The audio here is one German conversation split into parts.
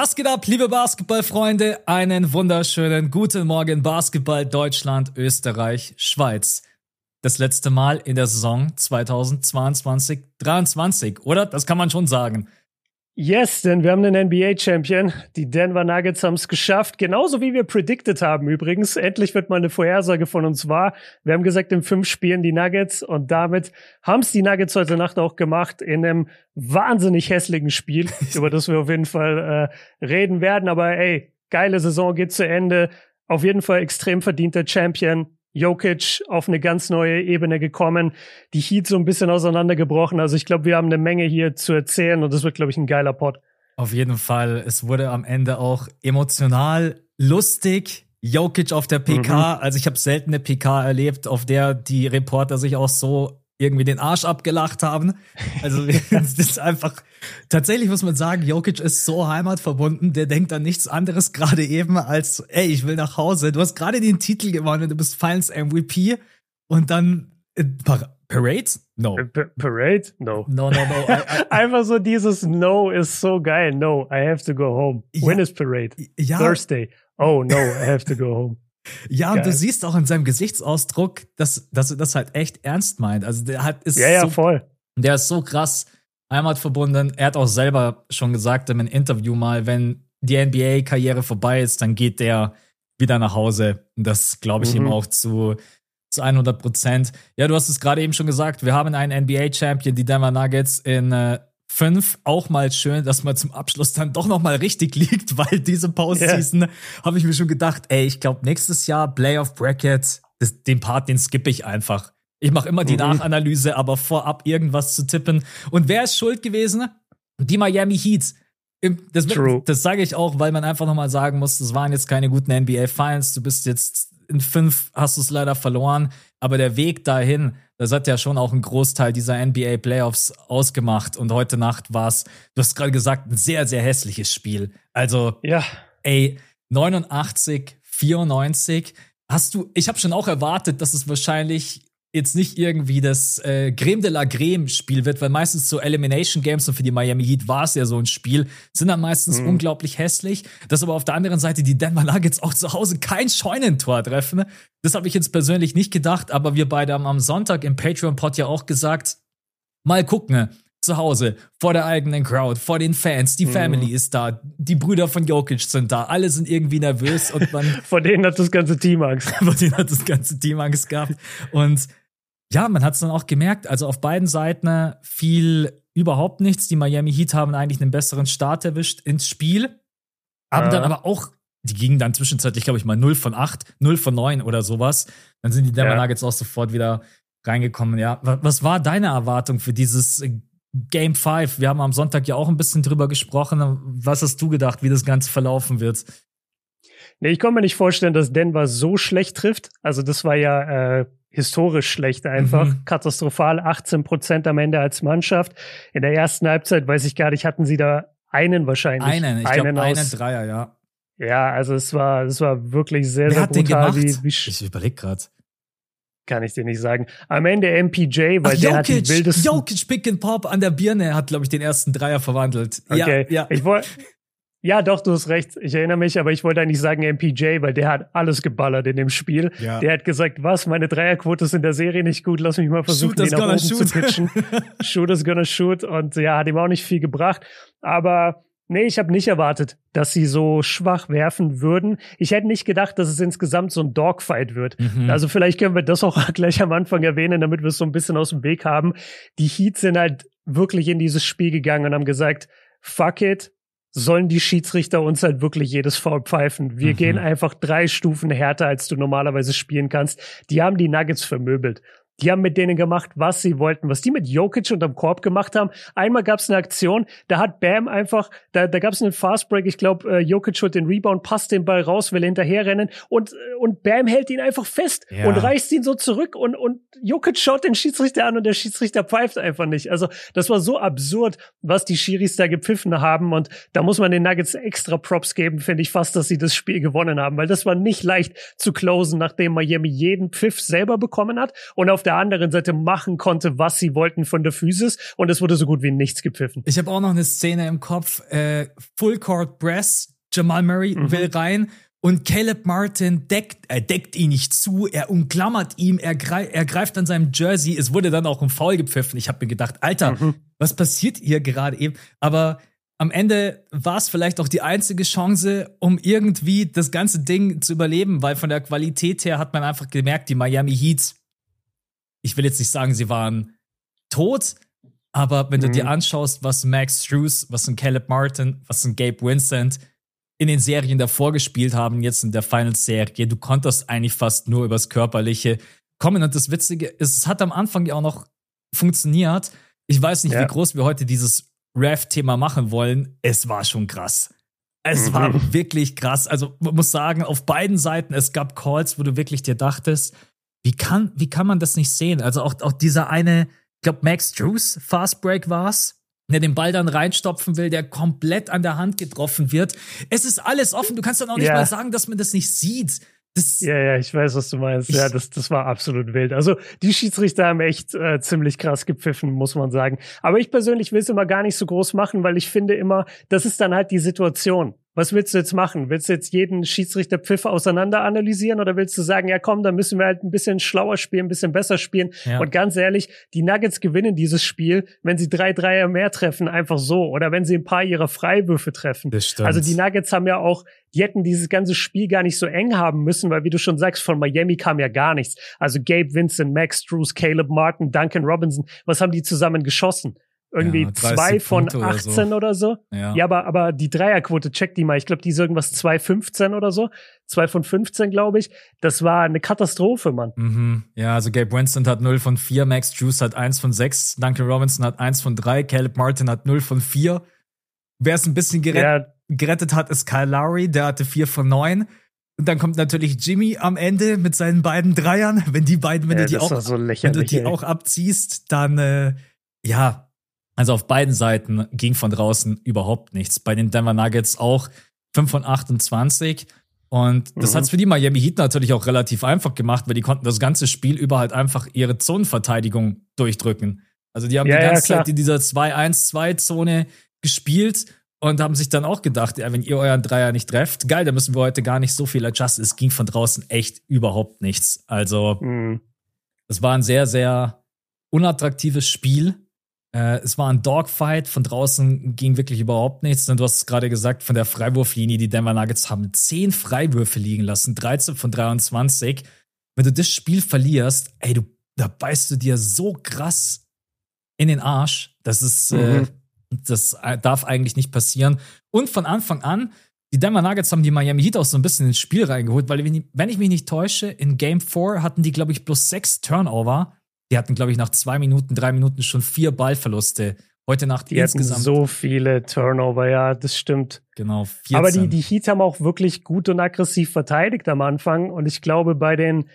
Was geht ab, liebe Basketballfreunde? Einen wunderschönen guten Morgen Basketball Deutschland, Österreich, Schweiz. Das letzte Mal in der Saison 2022-23, oder? Das kann man schon sagen. Yes, denn wir haben einen NBA-Champion. Die Denver Nuggets haben es geschafft. Genauso wie wir predicted haben übrigens. Endlich wird mal eine Vorhersage von uns wahr. Wir haben gesagt, in fünf Spielen die Nuggets und damit haben es die Nuggets heute Nacht auch gemacht in einem wahnsinnig hässlichen Spiel, über das wir auf jeden Fall äh, reden werden. Aber ey, geile Saison geht zu Ende. Auf jeden Fall extrem verdienter Champion. Jokic auf eine ganz neue Ebene gekommen, die Heat so ein bisschen auseinandergebrochen. Also ich glaube, wir haben eine Menge hier zu erzählen und das wird, glaube ich, ein geiler Pod. Auf jeden Fall. Es wurde am Ende auch emotional, lustig. Jokic auf der PK. Mhm. Also ich habe selten eine PK erlebt, auf der die Reporter sich auch so irgendwie den Arsch abgelacht haben. Also das ist einfach tatsächlich muss man sagen, Jokic ist so heimatverbunden, der denkt an nichts anderes gerade eben als ey, ich will nach Hause. Du hast gerade den Titel gewonnen, du bist Finals MVP und dann äh, Par Parade? No. P Parade? No. No, no, no. I, I, Einfach so dieses No ist so geil. No, I have to go home. Ja, When is Parade? Ja. Thursday. Oh no, I have to go home. Ja, Geil. und du siehst auch in seinem Gesichtsausdruck, dass, dass er das halt echt ernst meint. Also der hat ist ja, ja, so, voll. Der ist so krass heimatverbunden. Er hat auch selber schon gesagt in einem Interview mal, wenn die NBA-Karriere vorbei ist, dann geht der wieder nach Hause. Und das glaube ich mhm. ihm auch zu, zu 100 Prozent. Ja, du hast es gerade eben schon gesagt. Wir haben einen NBA-Champion, die Denver Nuggets, in äh, fünf auch mal schön, dass man zum Abschluss dann doch noch mal richtig liegt, weil diese Postseason yeah. habe ich mir schon gedacht, ey, ich glaube nächstes Jahr Playoff Bracket, das, den Part, den skippe ich einfach. Ich mache immer die mhm. Nachanalyse, aber vorab irgendwas zu tippen. Und wer ist schuld gewesen? Die Miami Heat. Das, das sage ich auch, weil man einfach noch mal sagen muss, das waren jetzt keine guten NBA Finals. Du bist jetzt in fünf, hast du es leider verloren. Aber der Weg dahin, das hat ja schon auch einen Großteil dieser NBA Playoffs ausgemacht. Und heute Nacht war es, du hast gerade gesagt, ein sehr, sehr hässliches Spiel. Also, ja. ey, 89, 94. Hast du, ich habe schon auch erwartet, dass es wahrscheinlich jetzt nicht irgendwie das äh, Creme de la Creme Spiel wird, weil meistens so Elimination Games und für die Miami Heat war es ja so ein Spiel, sind dann meistens mhm. unglaublich hässlich. Dass aber auf der anderen Seite die Denver Nuggets auch zu Hause kein Scheunentor treffen, das habe ich jetzt persönlich nicht gedacht, aber wir beide haben am Sonntag im Patreon-Pod ja auch gesagt, mal gucken, zu Hause, vor der eigenen Crowd, vor den Fans, die mhm. Family ist da, die Brüder von Jokic sind da, alle sind irgendwie nervös und man. vor denen hat das ganze Team Angst. vor denen hat das ganze Team Angst gehabt. Und ja, man hat es dann auch gemerkt, also auf beiden Seiten fiel überhaupt nichts. Die Miami Heat haben eigentlich einen besseren Start erwischt ins Spiel, haben ja. dann aber auch, die gingen dann zwischenzeitlich, glaube ich, mal 0 von 8, 0 von 9 oder sowas. Dann sind die Denver ja. Nuggets auch sofort wieder reingekommen. Ja, was war deine Erwartung für dieses Game 5? Wir haben am Sonntag ja auch ein bisschen drüber gesprochen. Was hast du gedacht, wie das Ganze verlaufen wird? Nee, ich kann mir nicht vorstellen, dass Denver so schlecht trifft. Also das war ja äh, historisch schlecht einfach. Mhm. Katastrophal, 18 Prozent am Ende als Mannschaft. In der ersten Halbzeit, weiß ich gar nicht, hatten sie da einen wahrscheinlich. Einen, ich glaube einen, einen Dreier, ja. Ja, also es war, es war wirklich sehr, Wer sehr hat brutal. Den gemacht? Wie, wie ich überlege gerade. Kann ich dir nicht sagen. Am Ende MPJ, weil Ach, der Jokic, hat die wildesten... Jokic Pick and Pop an der Birne hat, glaube ich, den ersten Dreier verwandelt. Okay, ja. ja. Ich wollte ja, doch, du hast recht. Ich erinnere mich, aber ich wollte eigentlich sagen MPJ, weil der hat alles geballert in dem Spiel. Ja. Der hat gesagt, was, meine Dreierquote ist in der Serie nicht gut, lass mich mal versuchen, shoot den nach oben shoot. zu pitchen. shoot is gonna shoot. Und ja, hat ihm auch nicht viel gebracht. Aber nee, ich habe nicht erwartet, dass sie so schwach werfen würden. Ich hätte nicht gedacht, dass es insgesamt so ein Dogfight wird. Mhm. Also vielleicht können wir das auch gleich am Anfang erwähnen, damit wir es so ein bisschen aus dem Weg haben. Die Heats sind halt wirklich in dieses Spiel gegangen und haben gesagt, fuck it, sollen die Schiedsrichter uns halt wirklich jedes Foul pfeifen. Wir mhm. gehen einfach drei Stufen härter, als du normalerweise spielen kannst. Die haben die Nuggets vermöbelt. Die haben mit denen gemacht, was sie wollten. Was die mit Jokic unterm Korb gemacht haben. Einmal gab es eine Aktion, da hat Bam einfach, da, da gab es einen Fastbreak. Ich glaube, äh, Jokic holt den Rebound, passt den Ball raus, will hinterherrennen und, äh, und Bam hält ihn einfach fest ja. und reißt ihn so zurück und, und Jokic schaut den Schiedsrichter an und der Schiedsrichter pfeift einfach nicht. Also das war so absurd, was die Schiris da gepfiffen haben und da muss man den Nuggets extra Props geben, finde ich fast, dass sie das Spiel gewonnen haben, weil das war nicht leicht zu closen, nachdem Miami jeden Pfiff selber bekommen hat und auf der anderen Seite machen konnte, was sie wollten von der Physis und es wurde so gut wie nichts gepfiffen. Ich habe auch noch eine Szene im Kopf, äh, Full Court Press, Jamal Murray mhm. will rein und Caleb Martin deckt, er deckt ihn nicht zu, er umklammert ihm, er, greif, er greift an seinem Jersey. Es wurde dann auch ein Foul gepfiffen. Ich habe mir gedacht, Alter, mhm. was passiert hier gerade eben? Aber am Ende war es vielleicht auch die einzige Chance, um irgendwie das ganze Ding zu überleben, weil von der Qualität her hat man einfach gemerkt, die Miami Heat, ich will jetzt nicht sagen, sie waren tot, aber wenn mhm. du dir mhm. anschaust, was Max Struess, was ein Caleb Martin, was ein Gabe Vincent, in den Serien davor gespielt haben, jetzt in der Finals-Serie. Du konntest eigentlich fast nur übers Körperliche kommen. Und das Witzige ist, es hat am Anfang ja auch noch funktioniert. Ich weiß nicht, ja. wie groß wir heute dieses Ref-Thema machen wollen. Es war schon krass. Es mhm. war wirklich krass. Also, man muss sagen, auf beiden Seiten, es gab Calls, wo du wirklich dir dachtest, wie kann, wie kann man das nicht sehen? Also auch, auch dieser eine, ich glaube, Max Drews Fast Break war's, der den Ball dann reinstopfen will, der komplett an der Hand getroffen wird. Es ist alles offen. Du kannst dann auch nicht ja. mal sagen, dass man das nicht sieht. Das ja, ja, ich weiß, was du meinst. Ja, das, das war absolut wild. Also die Schiedsrichter haben echt äh, ziemlich krass gepfiffen, muss man sagen. Aber ich persönlich will es immer gar nicht so groß machen, weil ich finde immer, das ist dann halt die Situation was willst du jetzt machen? Willst du jetzt jeden Schiedsrichterpfiff auseinander analysieren oder willst du sagen, ja komm, dann müssen wir halt ein bisschen schlauer spielen, ein bisschen besser spielen? Ja. Und ganz ehrlich, die Nuggets gewinnen dieses Spiel, wenn sie drei Dreier mehr treffen, einfach so. Oder wenn sie ein paar ihrer Freiwürfe treffen. Das stimmt. Also die Nuggets haben ja auch, die hätten dieses ganze Spiel gar nicht so eng haben müssen, weil wie du schon sagst, von Miami kam ja gar nichts. Also Gabe Vincent, Max Drews, Caleb Martin, Duncan Robinson, was haben die zusammen geschossen? irgendwie ja, zwei von Punkte 18 oder so. Oder so. Ja. ja, aber, aber die Dreierquote, check die mal. Ich glaube, die ist irgendwas 2,15 oder so. Zwei von 15, glaube ich. Das war eine Katastrophe, Mann. Mhm. Ja, also Gabe Winston hat 0 von 4, Max Juice hat 1 von 6, Duncan Robinson hat 1 von 3, Caleb Martin hat 0 von 4. Wer es ein bisschen gerett ja. Gerettet hat, ist Kyle Lowry, der hatte 4 von 9. Und dann kommt natürlich Jimmy am Ende mit seinen beiden Dreiern. Wenn die beiden, wenn, ja, du, die auch, so wenn du die auch abziehst, dann äh, ja, also auf beiden Seiten ging von draußen überhaupt nichts. Bei den Denver Nuggets auch 5 von 28. Und das mhm. hat es für die Miami Heat natürlich auch relativ einfach gemacht, weil die konnten das ganze Spiel über halt einfach ihre Zonenverteidigung durchdrücken. Also die haben ja, die ganze ja, Zeit in dieser 2-1-2-Zone gespielt und haben sich dann auch gedacht, ja, wenn ihr euren Dreier nicht trefft, geil, dann müssen wir heute gar nicht so viel adjusten. Es ging von draußen echt überhaupt nichts. Also, mhm. es war ein sehr, sehr unattraktives Spiel. Äh, es war ein Dogfight, von draußen ging wirklich überhaupt nichts. Und du hast es gerade gesagt, von der Freiwurflinie, die Denver Nuggets haben zehn Freiwürfe liegen lassen, 13 von 23. Wenn du das Spiel verlierst, ey, du, da beißt du dir so krass in den Arsch. Das ist, äh, mhm. äh, das darf eigentlich nicht passieren. Und von Anfang an, die Denver Nuggets haben die Miami Heat auch so ein bisschen ins Spiel reingeholt, weil wenn ich mich nicht täusche, in Game 4 hatten die, glaube ich, bloß sechs Turnover die hatten, glaube ich, nach zwei Minuten, drei Minuten schon vier Ballverluste. Heute Nacht die insgesamt. so viele Turnover, ja, das stimmt. Genau. 14. Aber die, die Heat haben auch wirklich gut und aggressiv verteidigt am Anfang. Und ich glaube, bei den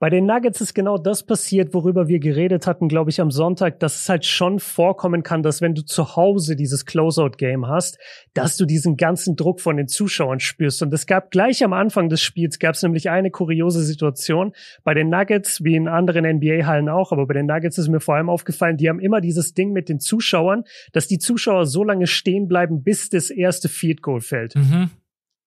bei den Nuggets ist genau das passiert, worüber wir geredet hatten, glaube ich, am Sonntag, dass es halt schon vorkommen kann, dass wenn du zu Hause dieses Closeout-Game hast, dass du diesen ganzen Druck von den Zuschauern spürst. Und es gab gleich am Anfang des Spiels, gab es nämlich eine kuriose Situation. Bei den Nuggets, wie in anderen NBA-Hallen auch, aber bei den Nuggets ist mir vor allem aufgefallen, die haben immer dieses Ding mit den Zuschauern, dass die Zuschauer so lange stehen bleiben, bis das erste Field Goal fällt. Mhm.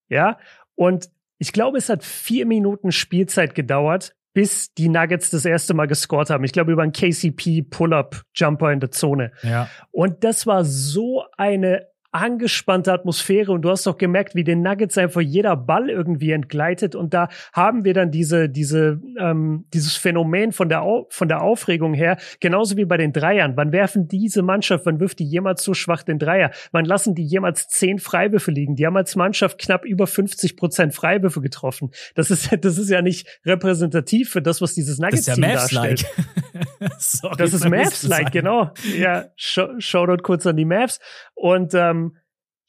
Ja, und ich glaube, es hat vier Minuten Spielzeit gedauert, bis die Nuggets das erste Mal gescored haben. Ich glaube über einen KCP Pull-up Jumper in der Zone. Ja. Und das war so eine angespannte Atmosphäre und du hast doch gemerkt, wie den Nuggets einfach jeder Ball irgendwie entgleitet und da haben wir dann diese diese ähm, dieses Phänomen von der Au von der Aufregung her genauso wie bei den Dreiern. Wann werfen diese Mannschaft, wann wirft die jemals so schwach den Dreier? Wann lassen die jemals zehn Freiwürfe liegen? Die haben als Mannschaft knapp über 50 Prozent Freiwürfe getroffen. Das ist das ist ja nicht repräsentativ für das, was dieses Nuggets-Team ja darstellt. Sorry, das ist Mavs-like, genau. Ja, Shoutout kurz an die Mavs und ähm,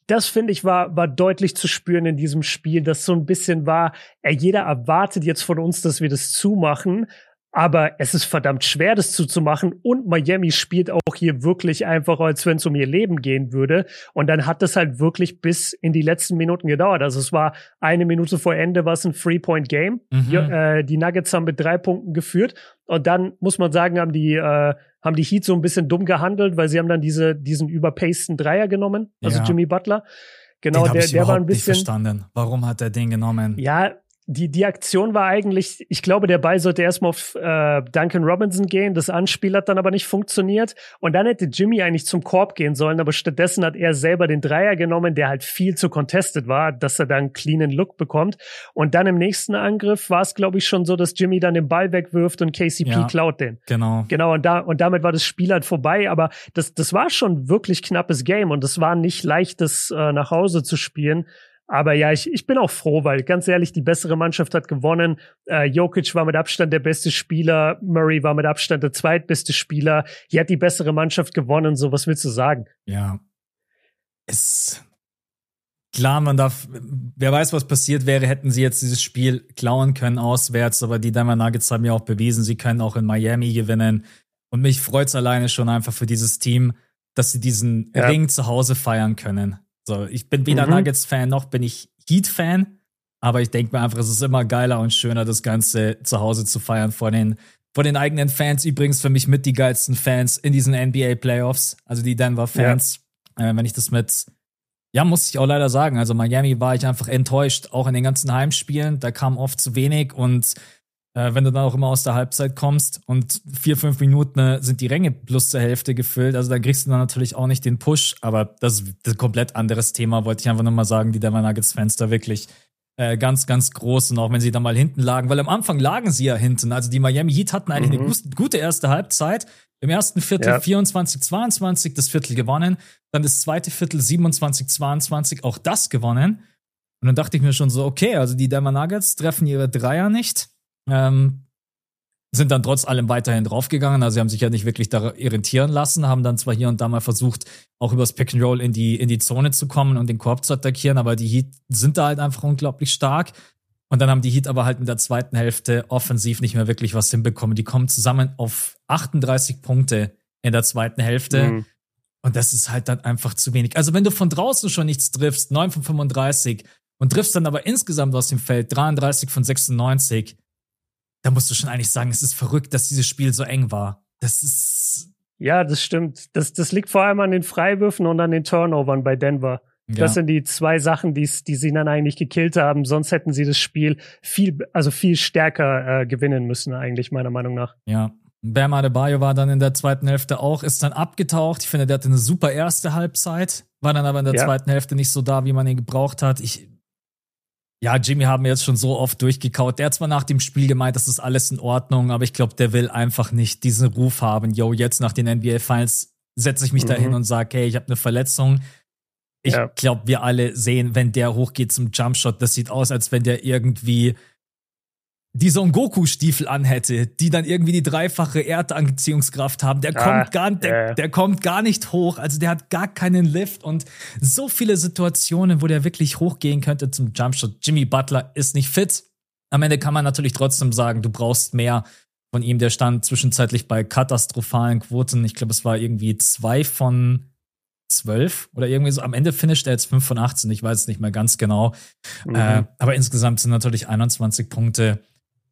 das finde ich war, war deutlich zu spüren in diesem Spiel, dass so ein bisschen war, ey, jeder erwartet jetzt von uns, dass wir das zumachen. Aber es ist verdammt schwer, das zuzumachen. Und Miami spielt auch hier wirklich einfach, als wenn es um ihr Leben gehen würde. Und dann hat das halt wirklich bis in die letzten Minuten gedauert. Also es war eine Minute vor Ende, war es ein Three-Point-Game. Mhm. Die, äh, die Nuggets haben mit drei Punkten geführt. Und dann muss man sagen, haben die, äh, haben die Heat so ein bisschen dumm gehandelt, weil sie haben dann diese, diesen überpaceden Dreier genommen, also ja. Jimmy Butler. Genau, der, der war ein bisschen. Nicht verstanden. Warum hat er den genommen? Ja, die, die Aktion war eigentlich, ich glaube, der Ball sollte erstmal auf äh, Duncan Robinson gehen. Das Anspiel hat dann aber nicht funktioniert. Und dann hätte Jimmy eigentlich zum Korb gehen sollen, aber stattdessen hat er selber den Dreier genommen, der halt viel zu contested war, dass er dann einen cleanen Look bekommt. Und dann im nächsten Angriff war es, glaube ich, schon so, dass Jimmy dann den Ball wegwirft und KCP ja, klaut den. Genau. Genau, und, da, und damit war das Spiel halt vorbei. Aber das, das war schon wirklich knappes Game und es war nicht leicht, das äh, nach Hause zu spielen. Aber ja, ich, ich bin auch froh, weil ganz ehrlich, die bessere Mannschaft hat gewonnen. Äh, Jokic war mit Abstand der beste Spieler, Murray war mit Abstand der zweitbeste Spieler. Hier hat die bessere Mannschaft gewonnen. So, was willst du sagen? Ja. Es klar, man darf, wer weiß, was passiert wäre, hätten sie jetzt dieses Spiel klauen können auswärts, aber die Denver Nuggets haben ja auch bewiesen, sie können auch in Miami gewinnen. Und mich freut es alleine schon einfach für dieses Team, dass sie diesen ja. Ring zu Hause feiern können. So, ich bin weder mhm. Nuggets-Fan noch bin ich Heat-Fan, aber ich denke mir einfach, es ist immer geiler und schöner, das Ganze zu Hause zu feiern vor den, vor den eigenen Fans. Übrigens für mich mit die geilsten Fans in diesen NBA-Playoffs, also die Denver-Fans. Ja. Äh, wenn ich das mit, ja, muss ich auch leider sagen, also Miami war ich einfach enttäuscht, auch in den ganzen Heimspielen. Da kam oft zu wenig und äh, wenn du dann auch immer aus der Halbzeit kommst und vier, fünf Minuten äh, sind die Ränge plus zur Hälfte gefüllt. Also dann kriegst du dann natürlich auch nicht den Push, aber das ist ein komplett anderes Thema, wollte ich einfach nochmal sagen, die Denver Nuggets-Fans da wirklich äh, ganz, ganz groß und auch wenn sie da mal hinten lagen, weil am Anfang lagen sie ja hinten. Also die Miami Heat hatten eigentlich mhm. eine gute erste Halbzeit. Im ersten Viertel ja. 24, 22 das Viertel gewonnen, dann das zweite Viertel 27, 22 auch das gewonnen. Und dann dachte ich mir schon so, okay, also die Denver Nuggets treffen ihre Dreier nicht ähm, sind dann trotz allem weiterhin draufgegangen. Also sie haben sich ja nicht wirklich da irritieren lassen, haben dann zwar hier und da mal versucht, auch übers Pick and Roll in die, in die Zone zu kommen und den Korb zu attackieren, aber die Heat sind da halt einfach unglaublich stark. Und dann haben die Heat aber halt in der zweiten Hälfte offensiv nicht mehr wirklich was hinbekommen. Die kommen zusammen auf 38 Punkte in der zweiten Hälfte. Mhm. Und das ist halt dann einfach zu wenig. Also wenn du von draußen schon nichts triffst, 9 von 35, und triffst dann aber insgesamt aus dem Feld 33 von 96, da musst du schon eigentlich sagen, es ist verrückt, dass dieses Spiel so eng war. Das ist. Ja, das stimmt. Das, das liegt vor allem an den Freiwürfen und an den Turnovern bei Denver. Ja. Das sind die zwei Sachen, die, die sie dann eigentlich gekillt haben. Sonst hätten sie das Spiel viel, also viel stärker äh, gewinnen müssen, eigentlich, meiner Meinung nach. Ja. Bam Adebayo war dann in der zweiten Hälfte auch, ist dann abgetaucht. Ich finde, der hatte eine super erste Halbzeit, war dann aber in der ja. zweiten Hälfte nicht so da, wie man ihn gebraucht hat. Ich, ja, Jimmy haben wir jetzt schon so oft durchgekaut. Der hat zwar nach dem Spiel gemeint, das ist alles in Ordnung, aber ich glaube, der will einfach nicht diesen Ruf haben. Yo, jetzt nach den NBA Finals setze ich mich mhm. da hin und sage, hey, ich habe eine Verletzung. Ich ja. glaube, wir alle sehen, wenn der hochgeht zum Jumpshot, das sieht aus, als wenn der irgendwie die Son Goku-Stiefel anhätte, die dann irgendwie die dreifache Erdanziehungskraft haben, der ah, kommt gar, der, äh. der kommt gar nicht hoch. Also der hat gar keinen Lift und so viele Situationen, wo der wirklich hochgehen könnte zum Jumpshot. Jimmy Butler ist nicht fit. Am Ende kann man natürlich trotzdem sagen, du brauchst mehr von ihm. Der stand zwischenzeitlich bei katastrophalen Quoten. Ich glaube, es war irgendwie zwei von zwölf oder irgendwie so. Am Ende finisht er jetzt fünf von 18. Ich weiß es nicht mehr ganz genau. Mhm. Äh, aber insgesamt sind natürlich 21 Punkte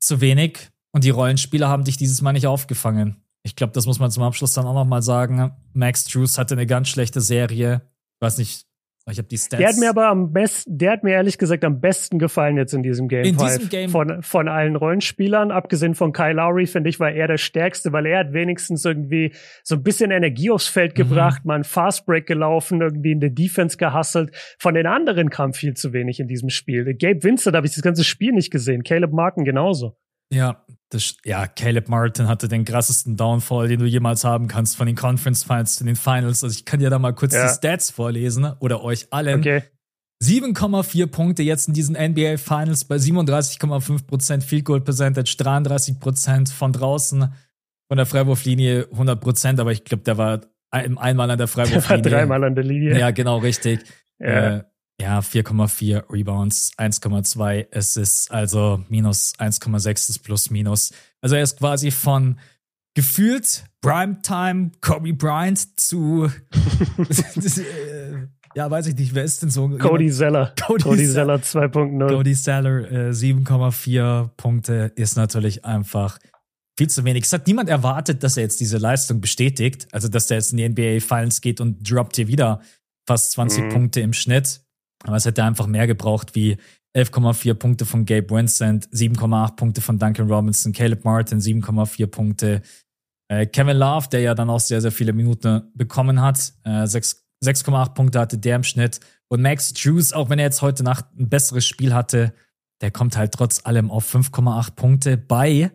zu wenig und die Rollenspieler haben dich dieses Mal nicht aufgefangen. Ich glaube, das muss man zum Abschluss dann auch noch mal sagen. Max Drews hatte eine ganz schlechte Serie. Ich weiß nicht, ich habe die Stats. Der hat mir aber am besten, der hat mir ehrlich gesagt am besten gefallen jetzt in diesem Game. In diesem Game. Von, von allen Rollenspielern, abgesehen von Kyle Lowry, finde ich, war er der stärkste, weil er hat wenigstens irgendwie so ein bisschen Energie aufs Feld mhm. gebracht, mal einen Fastbreak gelaufen, irgendwie in der Defense gehustelt. Von den anderen kam viel zu wenig in diesem Spiel. Gabe Vincent habe ich das ganze Spiel nicht gesehen. Caleb Martin genauso. Ja, das, ja, Caleb Martin hatte den krassesten Downfall, den du jemals haben kannst von den Conference Finals zu den Finals. Also ich kann dir da mal kurz ja. die Stats vorlesen oder euch allen. Okay. 7,4 Punkte jetzt in diesen NBA Finals bei 37,5% Field Goal Percentage, 33% von draußen, von der Freiwurflinie 100%, aber ich glaube, der war einmal an der Freiwurflinie. Der war dreimal an der Linie. Ja, genau, richtig. Ja. Äh, ja, 4,4 Rebounds, 1,2 Assists, also minus 1,6 ist plus minus. Also er ist quasi von gefühlt Primetime Kobe Bryant zu ja, weiß ich nicht, wer ist denn so? Cody Zeller. Cody, Cody Zeller 2.0. Cody Zeller äh, 7,4 Punkte ist natürlich einfach Viel zu wenig. Es hat niemand erwartet, dass er jetzt diese Leistung bestätigt. Also, dass der jetzt in die NBA Finals geht und droppt hier wieder fast 20 mhm. Punkte im Schnitt. Aber es hätte einfach mehr gebraucht, wie 11,4 Punkte von Gabe Vincent, 7,8 Punkte von Duncan Robinson, Caleb Martin, 7,4 Punkte. Äh, Kevin Love, der ja dann auch sehr, sehr viele Minuten bekommen hat, äh, 6,8 Punkte hatte der im Schnitt. Und Max Drews, auch wenn er jetzt heute Nacht ein besseres Spiel hatte, der kommt halt trotz allem auf 5,8 Punkte bei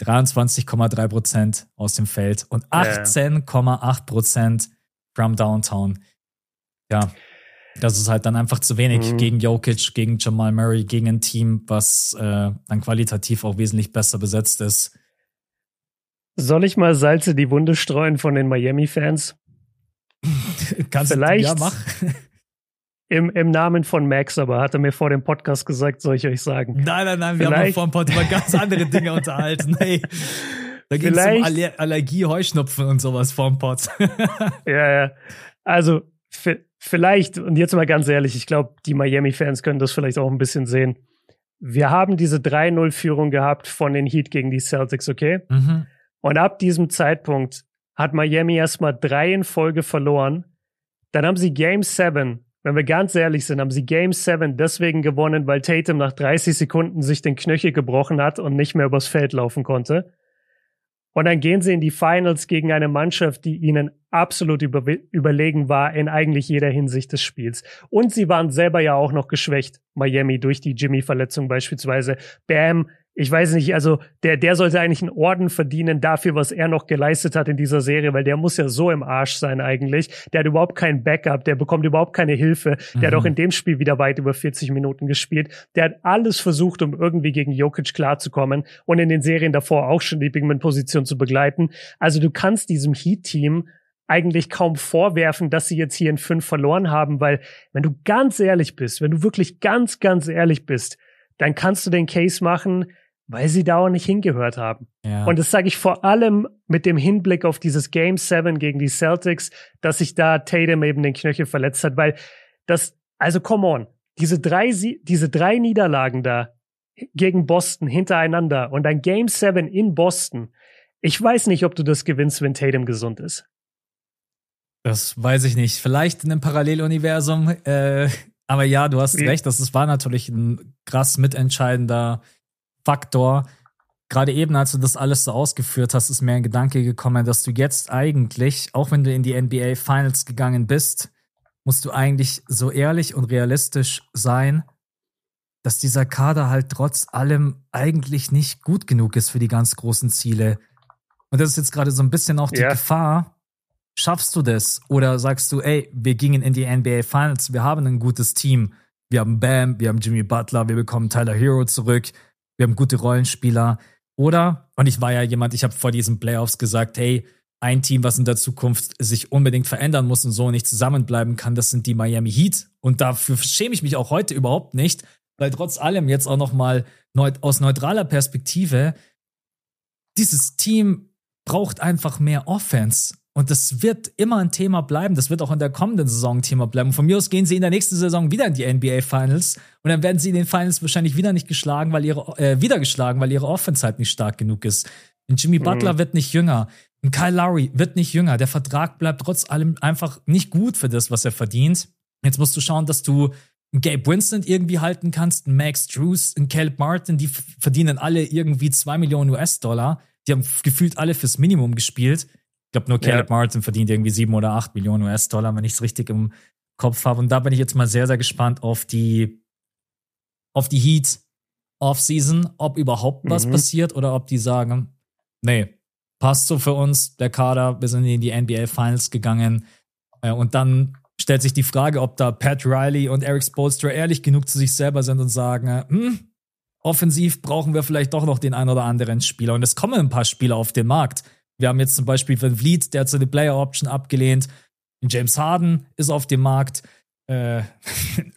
23,3 Prozent aus dem Feld und 18,8 Prozent from Downtown. Ja, das ist halt dann einfach zu wenig mhm. gegen Jokic, gegen Jamal Murray, gegen ein Team, was äh, dann qualitativ auch wesentlich besser besetzt ist. Soll ich mal Salze die Wunde streuen von den Miami-Fans? Kannst Vielleicht, du ja mach. Im, Im Namen von Max, aber hat er mir vor dem Podcast gesagt, soll ich euch sagen. Nein, nein, nein, wir haben vor dem Podcast über ganz andere Dinge unterhalten. Hey. Da ging es um Aller Allergie, Heuschnupfen und sowas vor dem Pod. ja, ja. Also, vielleicht, und jetzt mal ganz ehrlich, ich glaube, die Miami-Fans können das vielleicht auch ein bisschen sehen. Wir haben diese 3-0-Führung gehabt von den Heat gegen die Celtics, okay? Mhm. Und ab diesem Zeitpunkt hat Miami erstmal drei in Folge verloren. Dann haben sie Game 7, wenn wir ganz ehrlich sind, haben sie Game 7 deswegen gewonnen, weil Tatum nach 30 Sekunden sich den Knöchel gebrochen hat und nicht mehr übers Feld laufen konnte. Und dann gehen sie in die Finals gegen eine Mannschaft, die ihnen absolut über überlegen war in eigentlich jeder Hinsicht des Spiels. Und sie waren selber ja auch noch geschwächt, Miami, durch die Jimmy-Verletzung beispielsweise. Bam ich weiß nicht, also der, der sollte eigentlich einen Orden verdienen dafür, was er noch geleistet hat in dieser Serie, weil der muss ja so im Arsch sein eigentlich. Der hat überhaupt kein Backup, der bekommt überhaupt keine Hilfe. Der mhm. hat auch in dem Spiel wieder weit über 40 Minuten gespielt. Der hat alles versucht, um irgendwie gegen Jokic klarzukommen und in den Serien davor auch schon die Bigman-Position zu begleiten. Also du kannst diesem Heat-Team eigentlich kaum vorwerfen, dass sie jetzt hier in fünf verloren haben, weil wenn du ganz ehrlich bist, wenn du wirklich ganz, ganz ehrlich bist, dann kannst du den Case machen, weil sie da auch nicht hingehört haben. Ja. Und das sage ich vor allem mit dem Hinblick auf dieses Game 7 gegen die Celtics, dass sich da Tatum eben den Knöchel verletzt hat, weil das, also come on, diese drei, diese drei Niederlagen da gegen Boston hintereinander und ein Game 7 in Boston, ich weiß nicht, ob du das gewinnst, wenn Tatum gesund ist. Das weiß ich nicht. Vielleicht in einem Paralleluniversum. Äh, aber ja, du hast Wie? recht. Das war natürlich ein krass mitentscheidender Faktor. Gerade eben, als du das alles so ausgeführt hast, ist mir ein Gedanke gekommen, dass du jetzt eigentlich, auch wenn du in die NBA Finals gegangen bist, musst du eigentlich so ehrlich und realistisch sein, dass dieser Kader halt trotz allem eigentlich nicht gut genug ist für die ganz großen Ziele. Und das ist jetzt gerade so ein bisschen auch die yeah. Gefahr. Schaffst du das? Oder sagst du, ey, wir gingen in die NBA Finals, wir haben ein gutes Team. Wir haben Bam, wir haben Jimmy Butler, wir bekommen Tyler Hero zurück, wir haben gute Rollenspieler. Oder, und ich war ja jemand, ich habe vor diesen Playoffs gesagt, hey, ein Team, was in der Zukunft sich unbedingt verändern muss und so nicht zusammenbleiben kann, das sind die Miami Heat. Und dafür schäme ich mich auch heute überhaupt nicht, weil trotz allem jetzt auch noch mal aus neutraler Perspektive dieses Team braucht einfach mehr Offense. Und das wird immer ein Thema bleiben. Das wird auch in der kommenden Saison ein Thema bleiben. Von mir aus gehen sie in der nächsten Saison wieder in die NBA Finals und dann werden sie in den Finals wahrscheinlich wieder nicht geschlagen, weil ihre äh, wieder geschlagen, weil ihre Offense halt nicht stark genug ist. Und Jimmy mhm. Butler wird nicht jünger. Und Kyle Lowry wird nicht jünger. Der Vertrag bleibt trotz allem einfach nicht gut für das, was er verdient. Jetzt musst du schauen, dass du Gabe Winston irgendwie halten kannst, Max Drews, und Caleb Martin, die verdienen alle irgendwie zwei Millionen US-Dollar. Die haben gefühlt alle fürs Minimum gespielt. Ich glaube, nur Caleb ja. Martin verdient irgendwie sieben oder acht Millionen US-Dollar, wenn ich es richtig im Kopf habe. Und da bin ich jetzt mal sehr, sehr gespannt auf die, auf die Heat Offseason, ob überhaupt mhm. was passiert oder ob die sagen, nee, passt so für uns, der Kader, wir sind in die NBA Finals gegangen. Äh, und dann stellt sich die Frage, ob da Pat Riley und Eric Spolstra ehrlich genug zu sich selber sind und sagen, hm, offensiv brauchen wir vielleicht doch noch den ein oder anderen Spieler. Und es kommen ein paar Spieler auf den Markt. Wir haben jetzt zum Beispiel Van Vliet, der hat seine Player Option abgelehnt. James Harden ist auf dem Markt. Äh,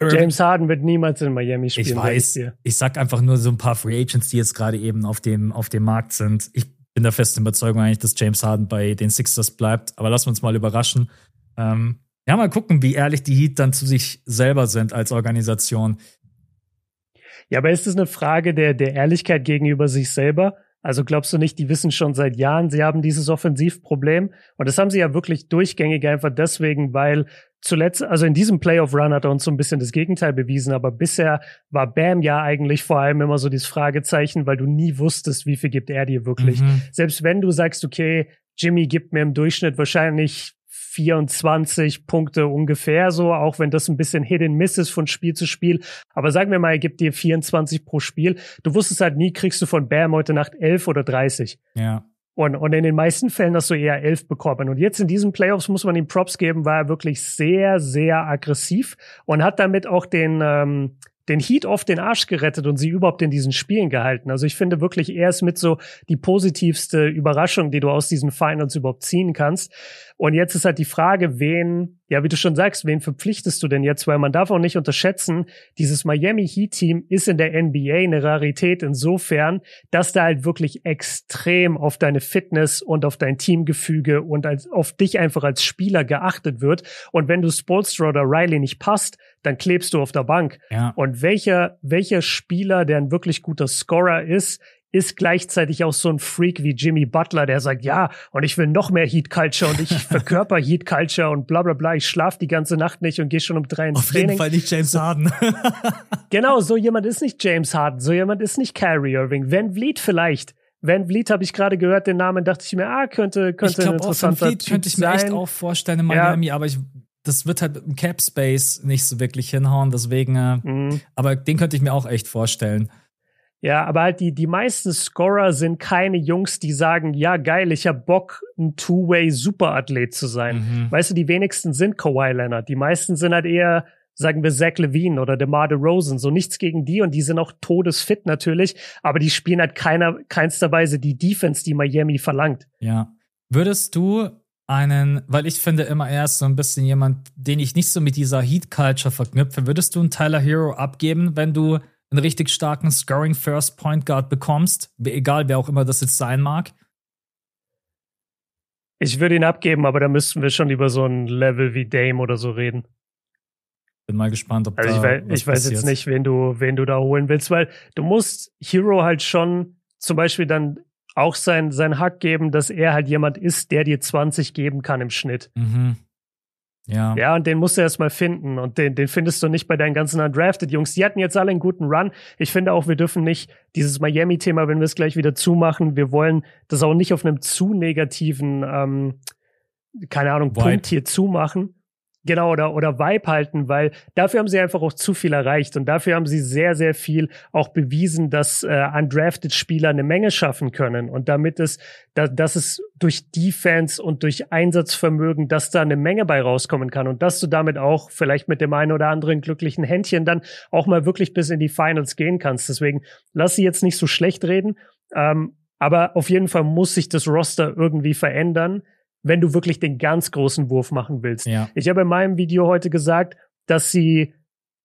James Harden wird niemals in Miami spielen. Ich weiß. Ich, ich sag einfach nur so ein paar Free Agents, die jetzt gerade eben auf dem, auf dem Markt sind. Ich bin der festen Überzeugung eigentlich, dass James Harden bei den Sixers bleibt. Aber lassen wir uns mal überraschen. Ähm, ja, mal gucken, wie ehrlich die Heat dann zu sich selber sind als Organisation. Ja, aber ist es eine Frage der, der Ehrlichkeit gegenüber sich selber? Also glaubst du nicht, die wissen schon seit Jahren, sie haben dieses Offensivproblem? Und das haben sie ja wirklich durchgängig einfach deswegen, weil zuletzt, also in diesem Playoff-Run hat er uns so ein bisschen das Gegenteil bewiesen, aber bisher war Bam ja eigentlich vor allem immer so dieses Fragezeichen, weil du nie wusstest, wie viel gibt er dir wirklich. Mhm. Selbst wenn du sagst, okay, Jimmy gibt mir im Durchschnitt wahrscheinlich 24 Punkte ungefähr so, auch wenn das ein bisschen Hit and Miss ist von Spiel zu Spiel. Aber sagen wir mal, er gibt dir 24 pro Spiel. Du wusstest halt nie, kriegst du von Bam heute Nacht 11 oder 30. Ja. Und, und in den meisten Fällen hast du eher 11 bekommen. Und jetzt in diesen Playoffs muss man ihm Props geben, war er wirklich sehr, sehr aggressiv und hat damit auch den, ähm, den Heat oft den Arsch gerettet und sie überhaupt in diesen Spielen gehalten. Also ich finde wirklich, er ist mit so die positivste Überraschung, die du aus diesen Finals überhaupt ziehen kannst. Und jetzt ist halt die Frage, wen, ja, wie du schon sagst, wen verpflichtest du denn jetzt? Weil man darf auch nicht unterschätzen, dieses Miami Heat Team ist in der NBA eine Rarität insofern, dass da halt wirklich extrem auf deine Fitness und auf dein Teamgefüge und als, auf dich einfach als Spieler geachtet wird. Und wenn du Spolstra oder Riley nicht passt, dann klebst du auf der Bank. Ja. Und welcher, welcher Spieler, der ein wirklich guter Scorer ist, ist gleichzeitig auch so ein Freak wie Jimmy Butler, der sagt, ja, und ich will noch mehr Heat Culture und ich verkörper Heat Culture und bla bla bla, ich schlaf die ganze Nacht nicht und gehe schon um drei ins Auf Training. Auf jeden Fall nicht James Harden. genau, so jemand ist nicht James Harden, so jemand ist nicht Kyrie Irving. Van Vliet vielleicht. Van Vliet habe ich gerade gehört, den Namen dachte ich mir, ah, könnte, könnte ich glaub, ein interessanter Van Vliet könnte ich mir sein. echt auch vorstellen in Miami, ja. aber ich das wird halt im Cap Space nicht so wirklich hinhauen, deswegen, äh, mhm. aber den könnte ich mir auch echt vorstellen. Ja, aber halt die, die meisten Scorer sind keine Jungs, die sagen, ja geil, ich hab Bock, ein Two-Way-Superathlet zu sein. Mhm. Weißt du, die wenigsten sind Kawhi Leonard. Die meisten sind halt eher, sagen wir, Zach Levine oder DeMar DeRozan. So nichts gegen die und die sind auch todesfit natürlich, aber die spielen halt keiner, keinster Weise die Defense, die Miami verlangt. Ja. Würdest du einen, weil ich finde immer erst so ein bisschen jemand, den ich nicht so mit dieser Heat-Culture verknüpfe, würdest du einen Tyler Hero abgeben, wenn du einen richtig starken Scoring First Point Guard bekommst, egal wer auch immer das jetzt sein mag? Ich würde ihn abgeben, aber da müssten wir schon über so ein Level wie Dame oder so reden. Bin mal gespannt, ob also da ich, weiß, ich weiß jetzt nicht, wen du, wen du da holen willst, weil du musst Hero halt schon zum Beispiel dann auch sein, sein Hack geben, dass er halt jemand ist, der dir 20 geben kann im Schnitt. Mhm. Ja. Ja, und den musst du erst mal finden. Und den, den findest du nicht bei deinen ganzen Undrafted Jungs. Die hatten jetzt alle einen guten Run. Ich finde auch, wir dürfen nicht dieses Miami-Thema, wenn wir es gleich wieder zumachen, wir wollen das auch nicht auf einem zu negativen, ähm, keine Ahnung, Vibe. Punkt hier zumachen. Genau, oder, oder Vibe halten, weil dafür haben sie einfach auch zu viel erreicht und dafür haben sie sehr, sehr viel auch bewiesen, dass äh, undrafted Spieler eine Menge schaffen können und damit es, da, dass es durch Defense und durch Einsatzvermögen, dass da eine Menge bei rauskommen kann und dass du damit auch vielleicht mit dem einen oder anderen glücklichen Händchen dann auch mal wirklich bis in die Finals gehen kannst. Deswegen lass sie jetzt nicht so schlecht reden, ähm, aber auf jeden Fall muss sich das Roster irgendwie verändern wenn du wirklich den ganz großen Wurf machen willst. Ja. Ich habe in meinem Video heute gesagt, dass sie,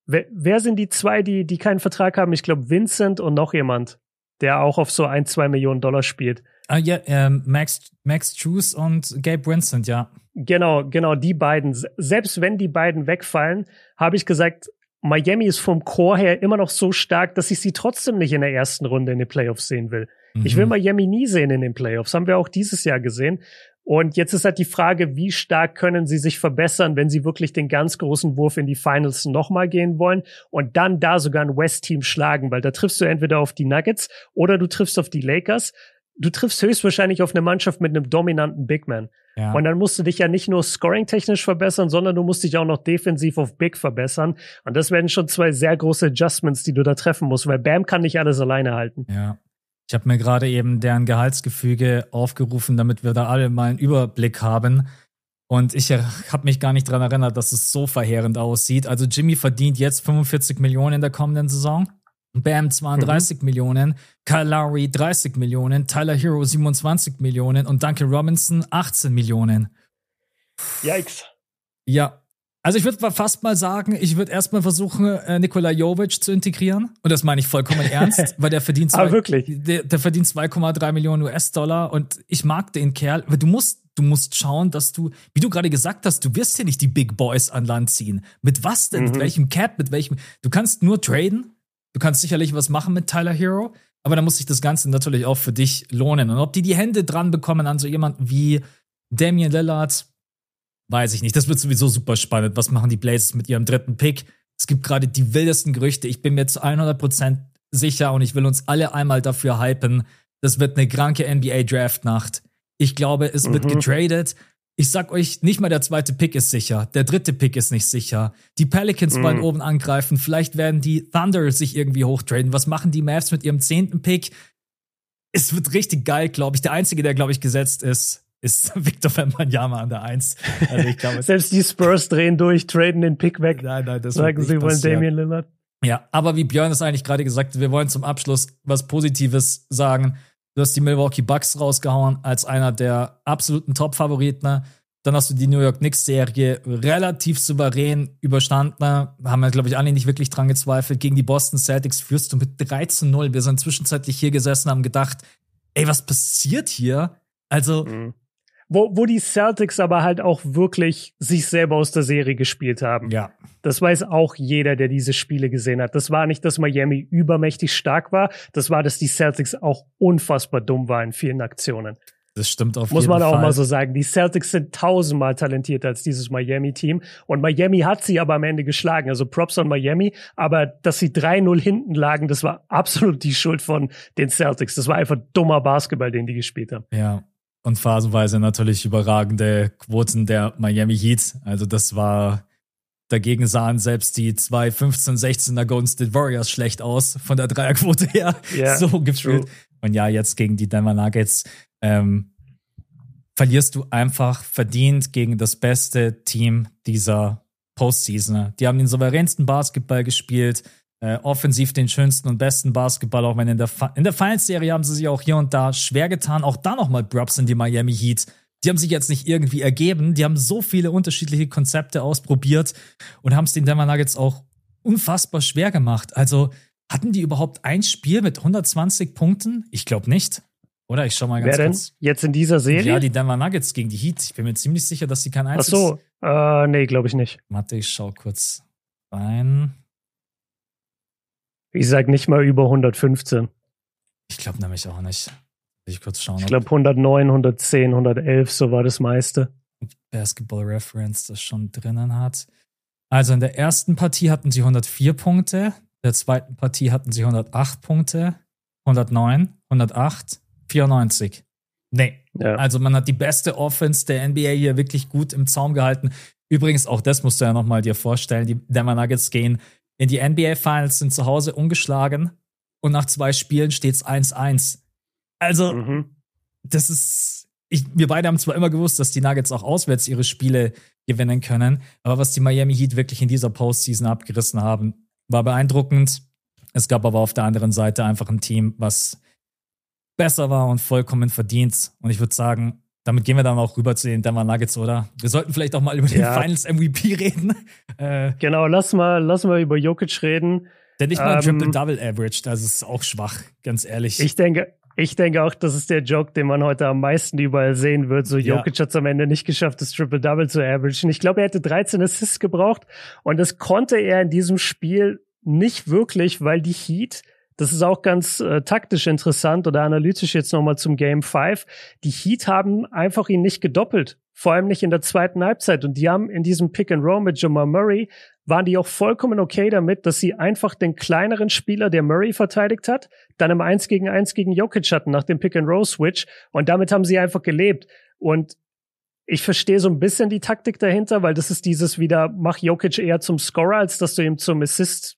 wer, wer sind die zwei, die, die keinen Vertrag haben? Ich glaube Vincent und noch jemand, der auch auf so ein, zwei Millionen Dollar spielt. Ah ja, ähm, Max, Max Juice und Gabe Vincent, ja. Genau, genau, die beiden. Selbst wenn die beiden wegfallen, habe ich gesagt, Miami ist vom Core her immer noch so stark, dass ich sie trotzdem nicht in der ersten Runde in den Playoffs sehen will. Mhm. Ich will mhm. Miami nie sehen in den Playoffs. Haben wir auch dieses Jahr gesehen. Und jetzt ist halt die Frage, wie stark können sie sich verbessern, wenn sie wirklich den ganz großen Wurf in die Finals nochmal gehen wollen und dann da sogar ein West-Team schlagen, weil da triffst du entweder auf die Nuggets oder du triffst auf die Lakers. Du triffst höchstwahrscheinlich auf eine Mannschaft mit einem dominanten Big Man. Ja. Und dann musst du dich ja nicht nur scoring-technisch verbessern, sondern du musst dich auch noch defensiv auf Big verbessern. Und das werden schon zwei sehr große Adjustments, die du da treffen musst, weil Bam kann nicht alles alleine halten. Ja. Ich habe mir gerade eben deren Gehaltsgefüge aufgerufen, damit wir da alle mal einen Überblick haben. Und ich habe mich gar nicht dran erinnert, dass es so verheerend aussieht. Also Jimmy verdient jetzt 45 Millionen in der kommenden Saison. Bam 32 mhm. Millionen, Kyle Lowry 30 Millionen, Tyler Hero 27 Millionen und Duncan Robinson 18 Millionen. Yikes. Ja, also ich würde fast mal sagen, ich würde erstmal versuchen, äh, Nikola Jovic zu integrieren. Und das meine ich vollkommen ernst, weil der verdient, zwei, wirklich? Der, der verdient 2,3 Millionen US-Dollar und ich mag den Kerl. Aber du musst, du musst schauen, dass du, wie du gerade gesagt hast, du wirst hier nicht die Big Boys an Land ziehen. Mit was denn? Mhm. Mit welchem Cap? Mit welchem? Du kannst nur traden. Du kannst sicherlich was machen mit Tyler Hero. Aber da muss sich das Ganze natürlich auch für dich lohnen. Und ob die die Hände dran bekommen an so jemanden wie Damian Lillard, weiß ich nicht. Das wird sowieso super spannend. Was machen die Blazers mit ihrem dritten Pick? Es gibt gerade die wildesten Gerüchte. Ich bin mir zu 100% sicher und ich will uns alle einmal dafür hypen. Das wird eine kranke NBA-Draft-Nacht. Ich glaube, es mhm. wird getradet. Ich sag euch, nicht mal der zweite Pick ist sicher. Der dritte Pick ist nicht sicher. Die Pelicans mhm. wollen oben angreifen. Vielleicht werden die Thunder sich irgendwie hochtraden. Was machen die Mavs mit ihrem zehnten Pick? Es wird richtig geil, glaube ich. Der einzige, der, glaube ich, gesetzt ist, ist Victor Wembanyama an der Eins. Also ich glaube, Selbst die Spurs drehen durch, traden den Pick weg. Nein, nein, das Sagen sie wollen Damian Lillard. Ja, aber wie Björn es eigentlich gerade gesagt hat, wir wollen zum Abschluss was Positives sagen. Du hast die Milwaukee Bucks rausgehauen als einer der absoluten Top-Favoriten. Dann hast du die New York Knicks-Serie relativ souverän überstanden. Haben wir, glaube ich, alle nicht wirklich dran gezweifelt. Gegen die Boston Celtics führst du mit 3 zu 0. Wir sind zwischenzeitlich hier gesessen, haben gedacht, ey, was passiert hier? Also, mhm. Wo, wo die Celtics aber halt auch wirklich sich selber aus der Serie gespielt haben. Ja. Das weiß auch jeder, der diese Spiele gesehen hat. Das war nicht, dass Miami übermächtig stark war. Das war, dass die Celtics auch unfassbar dumm waren in vielen Aktionen. Das stimmt auf Muss jeden Fall. Muss man auch mal so sagen. Die Celtics sind tausendmal talentierter als dieses Miami-Team. Und Miami hat sie aber am Ende geschlagen. Also Props an Miami. Aber dass sie 3-0 hinten lagen, das war absolut die Schuld von den Celtics. Das war einfach dummer Basketball, den die gespielt haben. Ja und phasenweise natürlich überragende Quoten der Miami Heat. Also das war, dagegen sahen selbst die zwei 15, 16er Golden State Warriors schlecht aus, von der Dreierquote her, yeah, so gefühlt. True. Und ja, jetzt gegen die Denver Nuggets ähm, verlierst du einfach verdient gegen das beste Team dieser Postseason. Die haben den souveränsten Basketball gespielt, äh, offensiv den schönsten und besten Basketball, auch wenn in der, in der Finals-Serie haben sie sich auch hier und da schwer getan. Auch da nochmal Brubs in die Miami Heat. Die haben sich jetzt nicht irgendwie ergeben. Die haben so viele unterschiedliche Konzepte ausprobiert und haben es den Denver Nuggets auch unfassbar schwer gemacht. Also hatten die überhaupt ein Spiel mit 120 Punkten? Ich glaube nicht. Oder ich schau mal ganz Wer denn? kurz. Jetzt in dieser Serie? Ja, die Denver Nuggets gegen die Heat. Ich bin mir ziemlich sicher, dass sie kein einziges. Ach so, äh, nee, glaube ich nicht. Warte, ich schau kurz rein. Ich sag nicht mal über 115. Ich glaube nämlich auch nicht. Ich kurz schauen. Ich glaube 109, 110, 111, so war das meiste. Basketball Reference das schon drinnen hat. Also in der ersten Partie hatten sie 104 Punkte, in der zweiten Partie hatten sie 108 Punkte, 109, 108, 94. Nee. Ja. Also man hat die beste Offense der NBA hier wirklich gut im Zaum gehalten. Übrigens, auch das musst du ja nochmal dir vorstellen. Die Denver Nuggets gehen in die NBA Finals sind zu Hause ungeschlagen und nach zwei Spielen steht's 1-1. Also, mhm. das ist, ich, wir beide haben zwar immer gewusst, dass die Nuggets auch auswärts ihre Spiele gewinnen können, aber was die Miami Heat wirklich in dieser Postseason abgerissen haben, war beeindruckend. Es gab aber auf der anderen Seite einfach ein Team, was besser war und vollkommen verdient. Und ich würde sagen, damit gehen wir dann auch rüber zu den Denver Nuggets, oder? Wir sollten vielleicht auch mal über den ja. Finals MVP reden. Äh, genau, lass mal, lass mal über Jokic reden. Der nicht mal ähm, Triple-Double averaged, das ist auch schwach, ganz ehrlich. Ich denke, ich denke auch, das ist der Joke, den man heute am meisten überall sehen wird. So, Jokic ja. hat es am Ende nicht geschafft, das Triple-Double zu averagen. Ich glaube, er hätte 13 Assists gebraucht und das konnte er in diesem Spiel nicht wirklich, weil die Heat das ist auch ganz äh, taktisch interessant oder analytisch jetzt nochmal zum Game 5. Die Heat haben einfach ihn nicht gedoppelt. Vor allem nicht in der zweiten Halbzeit. Und die haben in diesem Pick and Roll mit Jamal Murray, waren die auch vollkommen okay damit, dass sie einfach den kleineren Spieler, der Murray verteidigt hat, dann im 1 gegen 1 gegen Jokic hatten nach dem Pick and Roll Switch. Und damit haben sie einfach gelebt. Und ich verstehe so ein bisschen die Taktik dahinter, weil das ist dieses wieder, mach Jokic eher zum Scorer, als dass du ihm zum Assist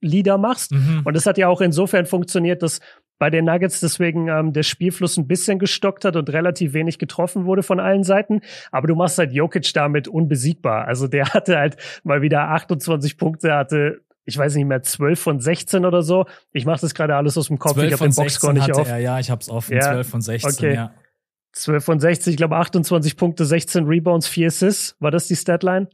Leader machst. Mhm. Und das hat ja auch insofern funktioniert, dass bei den Nuggets deswegen ähm, der Spielfluss ein bisschen gestockt hat und relativ wenig getroffen wurde von allen Seiten. Aber du machst halt Jokic damit unbesiegbar. Also der hatte halt mal wieder 28 Punkte, hatte ich weiß nicht mehr, 12 von 16 oder so. Ich mache das gerade alles aus dem Kopf. Ich habe den Boxscore nicht auf. Er, ja, ich habe es offen. Ja, 12 von 16, okay. ja. 12 von 60, ich glaube 28 Punkte, 16 Rebounds, 4 Assists. War das die Statline?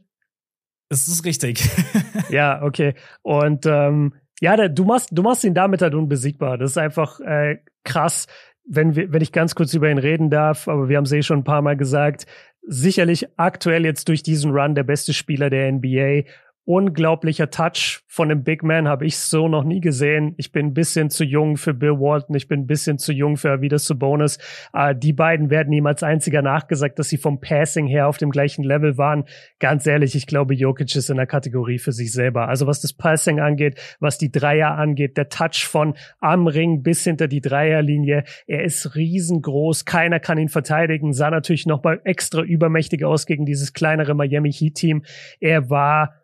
Das ist richtig. ja, okay. Und ähm, ja, der, du machst, du machst ihn damit halt unbesiegbar. Das ist einfach äh, krass, wenn wir, wenn ich ganz kurz über ihn reden darf, aber wir haben es eh schon ein paar Mal gesagt. Sicherlich aktuell jetzt durch diesen Run der beste Spieler der NBA unglaublicher Touch von einem Big Man habe ich so noch nie gesehen. Ich bin ein bisschen zu jung für Bill Walton, ich bin ein bisschen zu jung für Vida Bonus. Äh, die beiden werden ihm als einziger nachgesagt, dass sie vom Passing her auf dem gleichen Level waren. Ganz ehrlich, ich glaube, Jokic ist in der Kategorie für sich selber. Also was das Passing angeht, was die Dreier angeht, der Touch von am Ring bis hinter die Dreierlinie, er ist riesengroß, keiner kann ihn verteidigen, sah natürlich noch mal extra übermächtig aus gegen dieses kleinere Miami Heat Team. Er war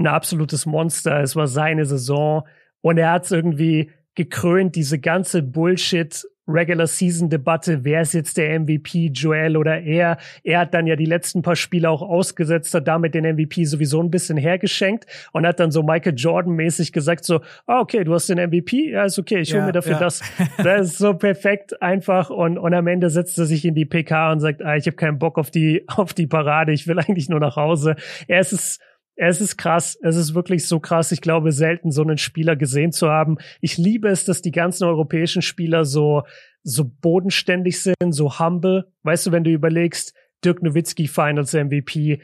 ein absolutes Monster. Es war seine Saison und er hat es irgendwie gekrönt, diese ganze Bullshit Regular Season Debatte, wer ist jetzt der MVP, Joel oder er? Er hat dann ja die letzten paar Spiele auch ausgesetzt, hat damit den MVP sowieso ein bisschen hergeschenkt und hat dann so Michael Jordan mäßig gesagt so, ah, okay, du hast den MVP, ja, ist okay, ich hole ja, mir dafür ja. das. Das ist so perfekt einfach und, und am Ende setzt er sich in die PK und sagt, ah, ich habe keinen Bock auf die, auf die Parade, ich will eigentlich nur nach Hause. Er ist es, ist krass. Es ist wirklich so krass. Ich glaube, selten so einen Spieler gesehen zu haben. Ich liebe es, dass die ganzen europäischen Spieler so, so bodenständig sind, so humble. Weißt du, wenn du überlegst, Dirk Nowitzki Finals MVP,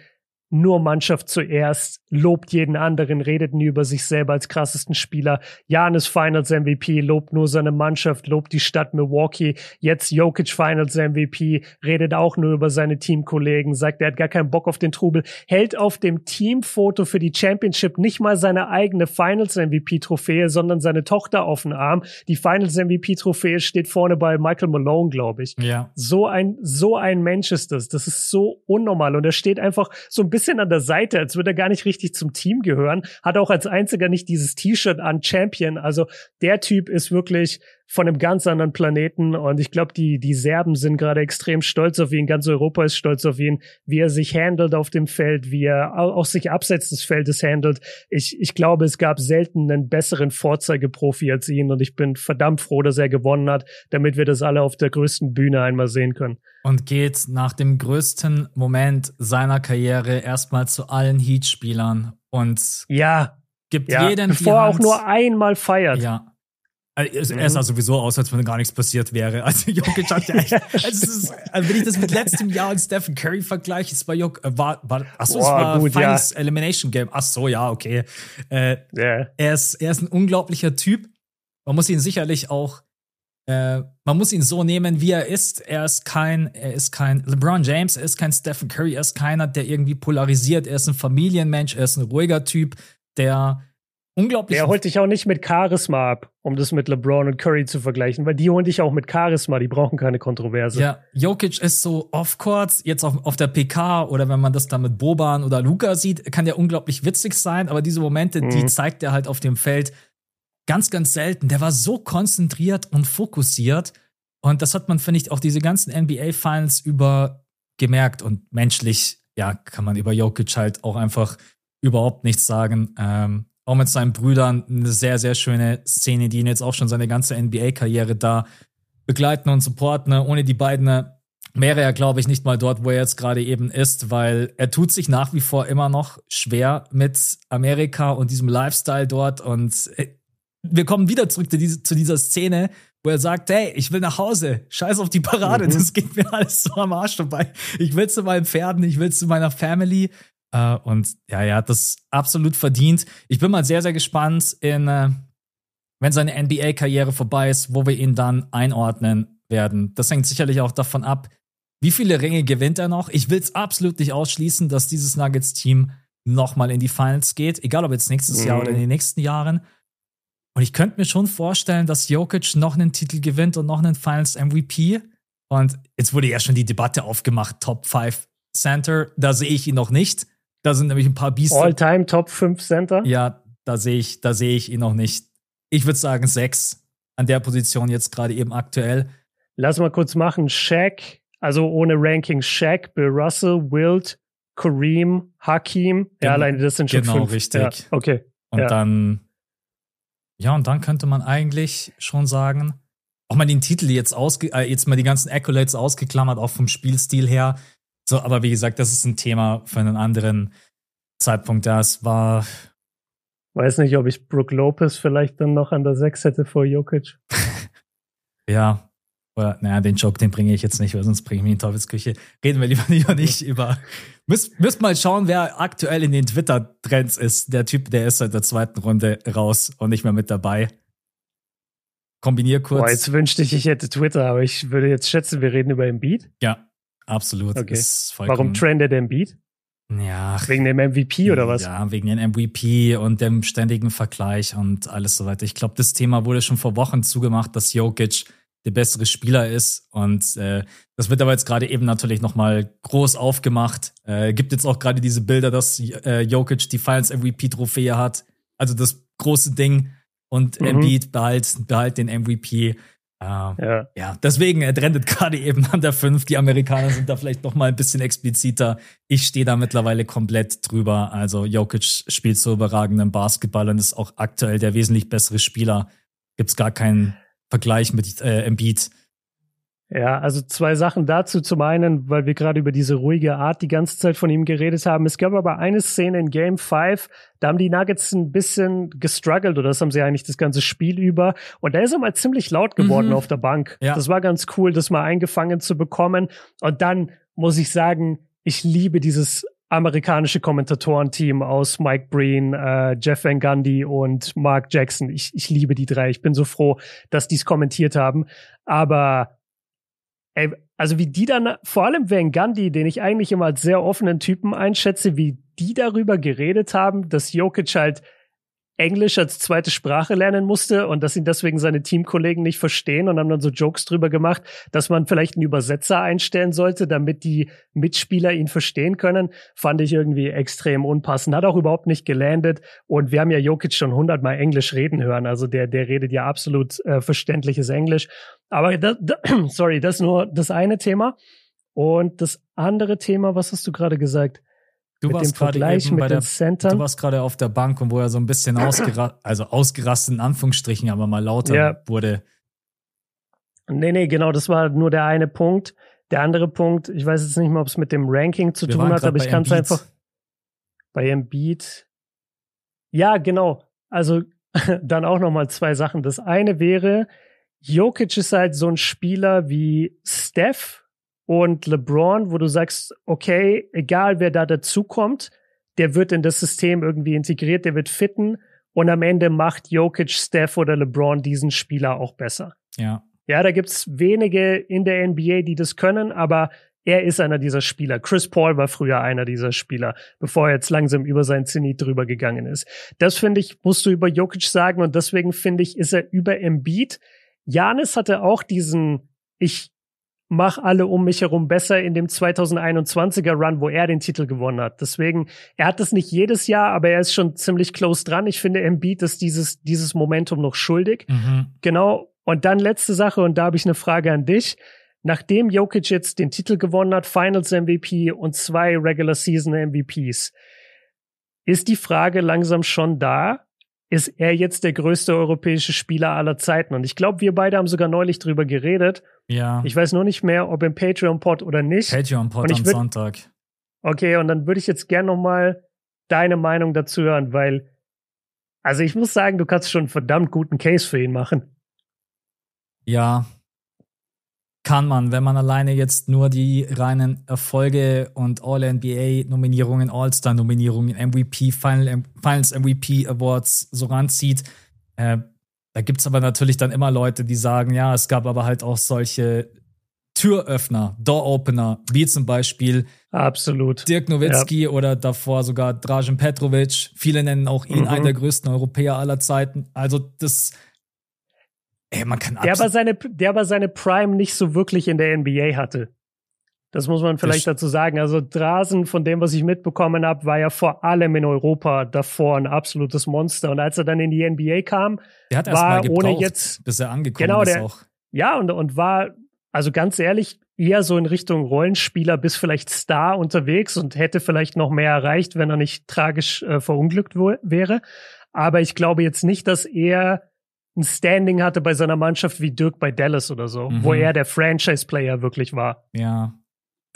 nur Mannschaft zuerst, lobt jeden anderen, redet nie über sich selber als krassesten Spieler. Janis Finals MVP, lobt nur seine Mannschaft, lobt die Stadt Milwaukee. Jetzt Jokic Finals MVP, redet auch nur über seine Teamkollegen, sagt, er hat gar keinen Bock auf den Trubel, hält auf dem Teamfoto für die Championship nicht mal seine eigene Finals MVP Trophäe, sondern seine Tochter auf den Arm. Die Finals MVP Trophäe steht vorne bei Michael Malone, glaube ich. Ja. So ein, so ein Mensch ist das. Das ist so unnormal und er steht einfach so ein bisschen an der Seite, als würde er gar nicht richtig zum Team gehören. Hat auch als einziger nicht dieses T-Shirt an Champion. Also der Typ ist wirklich von einem ganz anderen Planeten. Und ich glaube, die, die Serben sind gerade extrem stolz auf ihn. Ganz Europa ist stolz auf ihn, wie er sich handelt auf dem Feld, wie er auch sich abseits des Feldes handelt. Ich, ich glaube, es gab selten einen besseren Vorzeigeprofi als ihn. Und ich bin verdammt froh, dass er gewonnen hat, damit wir das alle auf der größten Bühne einmal sehen können und geht nach dem größten Moment seiner Karriere erstmal zu allen Heat-Spielern und ja, gibt ja, jeden bevor er auch nur einmal feiert. Ja. Also, er sah sowieso aus, als wenn gar nichts passiert wäre. Also Jokic hat ja echt, also, ist, also wenn ich das mit letztem Jahr und Stephen Curry vergleiche, ist bei Jokic, äh, war, war, achso, es war gut, Finals ja. Elimination Game. Ach so, ja, okay. Äh, yeah. er, ist, er ist ein unglaublicher Typ. Man muss ihn sicherlich auch äh, man muss ihn so nehmen, wie er ist. Er ist kein, er ist kein LeBron James, er ist kein Stephen Curry, er ist keiner, der irgendwie polarisiert. Er ist ein Familienmensch, er ist ein ruhiger Typ, der unglaublich. Der holt dich auch nicht mit Charisma ab, um das mit LeBron und Curry zu vergleichen, weil die holen dich auch mit Charisma, die brauchen keine Kontroverse. Ja, Jokic ist so off-court, jetzt auf, auf der PK oder wenn man das dann mit Boban oder Luca sieht, kann der unglaublich witzig sein, aber diese Momente, mhm. die zeigt er halt auf dem Feld ganz, ganz selten. Der war so konzentriert und fokussiert. Und das hat man, finde ich, auch diese ganzen NBA-Finals über gemerkt. Und menschlich, ja, kann man über Jokic halt auch einfach überhaupt nichts sagen. Ähm, auch mit seinen Brüdern eine sehr, sehr schöne Szene, die ihn jetzt auch schon seine ganze NBA-Karriere da begleiten und supporten. Ohne die beiden äh, wäre er, glaube ich, nicht mal dort, wo er jetzt gerade eben ist, weil er tut sich nach wie vor immer noch schwer mit Amerika und diesem Lifestyle dort. Und äh, wir kommen wieder zurück zu, diese, zu, dieser Szene, wo er sagt, hey, ich will nach Hause, scheiß auf die Parade, mhm. das geht mir alles so am Arsch vorbei. Ich will zu meinen Pferden, ich will zu meiner Family. Uh, und ja, er hat das absolut verdient. Ich bin mal sehr, sehr gespannt, in, uh, wenn seine NBA-Karriere vorbei ist, wo wir ihn dann einordnen werden. Das hängt sicherlich auch davon ab, wie viele Ringe gewinnt er noch. Ich will es absolut nicht ausschließen, dass dieses Nuggets-Team nochmal in die Finals geht, egal ob jetzt nächstes mhm. Jahr oder in den nächsten Jahren. Und ich könnte mir schon vorstellen, dass Jokic noch einen Titel gewinnt und noch einen Finals MVP. Und jetzt wurde ja schon die Debatte aufgemacht, Top 5 Center. Da sehe ich ihn noch nicht. Da sind nämlich ein paar Biester. All-Time Top 5 Center? Ja, da sehe ich, da sehe ich ihn noch nicht. Ich würde sagen sechs an der Position jetzt gerade eben aktuell. Lass mal kurz machen. Shaq, also ohne Ranking, Shaq, Bill Russell, Wilt, Kareem, Hakim. Ja, alleine das sind schon genau, fünf. richtig. Ja, okay. Und ja. dann ja, und dann könnte man eigentlich schon sagen, auch mal den Titel jetzt ausge, äh, jetzt mal die ganzen Accolades ausgeklammert, auch vom Spielstil her. So, aber wie gesagt, das ist ein Thema für einen anderen Zeitpunkt. Das war. Weiß nicht, ob ich Brook Lopez vielleicht dann noch an der 6 hätte vor Jokic. ja. Oder, naja, den Joke, den bringe ich jetzt nicht, weil sonst bringe ich mich in Teufelsküche. Reden wir lieber, lieber nicht über. Müsst, müsst mal schauen, wer aktuell in den Twitter-Trends ist. Der Typ, der ist seit der zweiten Runde raus und nicht mehr mit dabei. Kombinier kurz. Boah, jetzt wünschte ich, ich hätte Twitter, aber ich würde jetzt schätzen, wir reden über Embiid. Ja, absolut. Okay. Warum trendet Embiid? Ja. Wegen dem MVP oder was? Ja, wegen dem MVP und dem ständigen Vergleich und alles so weiter. Ich glaube, das Thema wurde schon vor Wochen zugemacht, dass Jokic der bessere Spieler ist. Und äh, das wird aber jetzt gerade eben natürlich nochmal groß aufgemacht. Äh, gibt jetzt auch gerade diese Bilder, dass äh, Jokic die Finals MVP-Trophäe hat. Also das große Ding. Und mhm. Embiid behalt, behalt den MVP. Äh, ja. ja, deswegen, er trendet gerade eben an der 5. Die Amerikaner sind da vielleicht noch mal ein bisschen expliziter. Ich stehe da mittlerweile komplett drüber. Also Jokic spielt so überragenden Basketball und ist auch aktuell der wesentlich bessere Spieler. Gibt's gar keinen Vergleich mit äh, Embiid. Ja, also zwei Sachen dazu. Zum einen, weil wir gerade über diese ruhige Art die ganze Zeit von ihm geredet haben. Es gab aber eine Szene in Game 5, da haben die Nuggets ein bisschen gestruggelt oder das haben sie eigentlich das ganze Spiel über. Und da ist er mal ziemlich laut geworden mhm. auf der Bank. Ja. Das war ganz cool, das mal eingefangen zu bekommen. Und dann muss ich sagen, ich liebe dieses amerikanische Kommentatorenteam aus Mike Breen, äh, Jeff Van Gundy und Mark Jackson. Ich, ich liebe die drei. Ich bin so froh, dass die es kommentiert haben. Aber ey, also wie die dann, vor allem Van Gundy, den ich eigentlich immer als sehr offenen Typen einschätze, wie die darüber geredet haben, dass Jokic halt Englisch als zweite Sprache lernen musste und dass ihn deswegen seine Teamkollegen nicht verstehen und haben dann so Jokes drüber gemacht, dass man vielleicht einen Übersetzer einstellen sollte, damit die Mitspieler ihn verstehen können, fand ich irgendwie extrem unpassend. Hat auch überhaupt nicht gelandet und wir haben ja Jokic schon hundertmal Englisch reden hören, also der, der redet ja absolut äh, verständliches Englisch. Aber das, sorry, das ist nur das eine Thema. Und das andere Thema, was hast du gerade gesagt? Du mit warst gerade eben bei der, Centern. Du warst gerade auf der Bank und wo er so ein bisschen ausgerastet, also ausgerastet in Anführungsstrichen, aber mal lauter ja. wurde. Nee, nee, genau, das war nur der eine Punkt. Der andere Punkt, ich weiß jetzt nicht mal, ob es mit dem Ranking zu Wir tun hat, aber ich kann es einfach bei Embiid. Ja, genau. Also dann auch noch mal zwei Sachen. Das eine wäre, Jokic ist halt so ein Spieler wie Steph, und LeBron, wo du sagst, okay, egal wer da dazukommt, der wird in das System irgendwie integriert, der wird fitten und am Ende macht Jokic, Steph oder LeBron diesen Spieler auch besser. Ja. Ja, da gibt's wenige in der NBA, die das können, aber er ist einer dieser Spieler. Chris Paul war früher einer dieser Spieler, bevor er jetzt langsam über sein Zenit drüber gegangen ist. Das finde ich, musst du über Jokic sagen und deswegen finde ich, ist er über Embiid. Janis hatte auch diesen, ich mach alle um mich herum besser in dem 2021er Run, wo er den Titel gewonnen hat. Deswegen, er hat das nicht jedes Jahr, aber er ist schon ziemlich close dran. Ich finde, Embiid ist dieses, dieses Momentum noch schuldig. Mhm. Genau. Und dann letzte Sache, und da habe ich eine Frage an dich. Nachdem Jokic jetzt den Titel gewonnen hat, Finals MVP und zwei Regular Season MVPs, ist die Frage langsam schon da, ist er jetzt der größte europäische Spieler aller Zeiten? Und ich glaube, wir beide haben sogar neulich drüber geredet. Ja. Ich weiß nur nicht mehr, ob im Patreon-Pod oder nicht. Patreon-Pod am Sonntag. Okay, und dann würde ich jetzt gerne noch mal deine Meinung dazu hören, weil, also ich muss sagen, du kannst schon einen verdammt guten Case für ihn machen. Ja, kann man, wenn man alleine jetzt nur die reinen Erfolge und All-NBA-Nominierungen, All-Star-Nominierungen, MVP, Final, Finals MVP Awards so ranzieht. Äh, da gibt's aber natürlich dann immer Leute, die sagen, ja, es gab aber halt auch solche Türöffner, Door-Opener, wie zum Beispiel Absolut. Dirk Nowitzki ja. oder davor sogar Dražen Petrovic. Viele nennen auch ihn mhm. einen der größten Europäer aller Zeiten. Also das Ey, man kann der aber seine, der aber seine Prime nicht so wirklich in der NBA hatte. Das muss man vielleicht dazu sagen. Also Drasen, von dem, was ich mitbekommen habe, war ja vor allem in Europa davor ein absolutes Monster. Und als er dann in die NBA kam, der hat war gebraucht, ohne jetzt, bis er angekommen genau, der, ist auch. Ja, und, und war, also ganz ehrlich, eher so in Richtung Rollenspieler bis vielleicht Star unterwegs und hätte vielleicht noch mehr erreicht, wenn er nicht tragisch äh, verunglückt wäre. Aber ich glaube jetzt nicht, dass er ein Standing hatte bei seiner Mannschaft wie Dirk bei Dallas oder so, mhm. wo er der Franchise-Player wirklich war. Ja.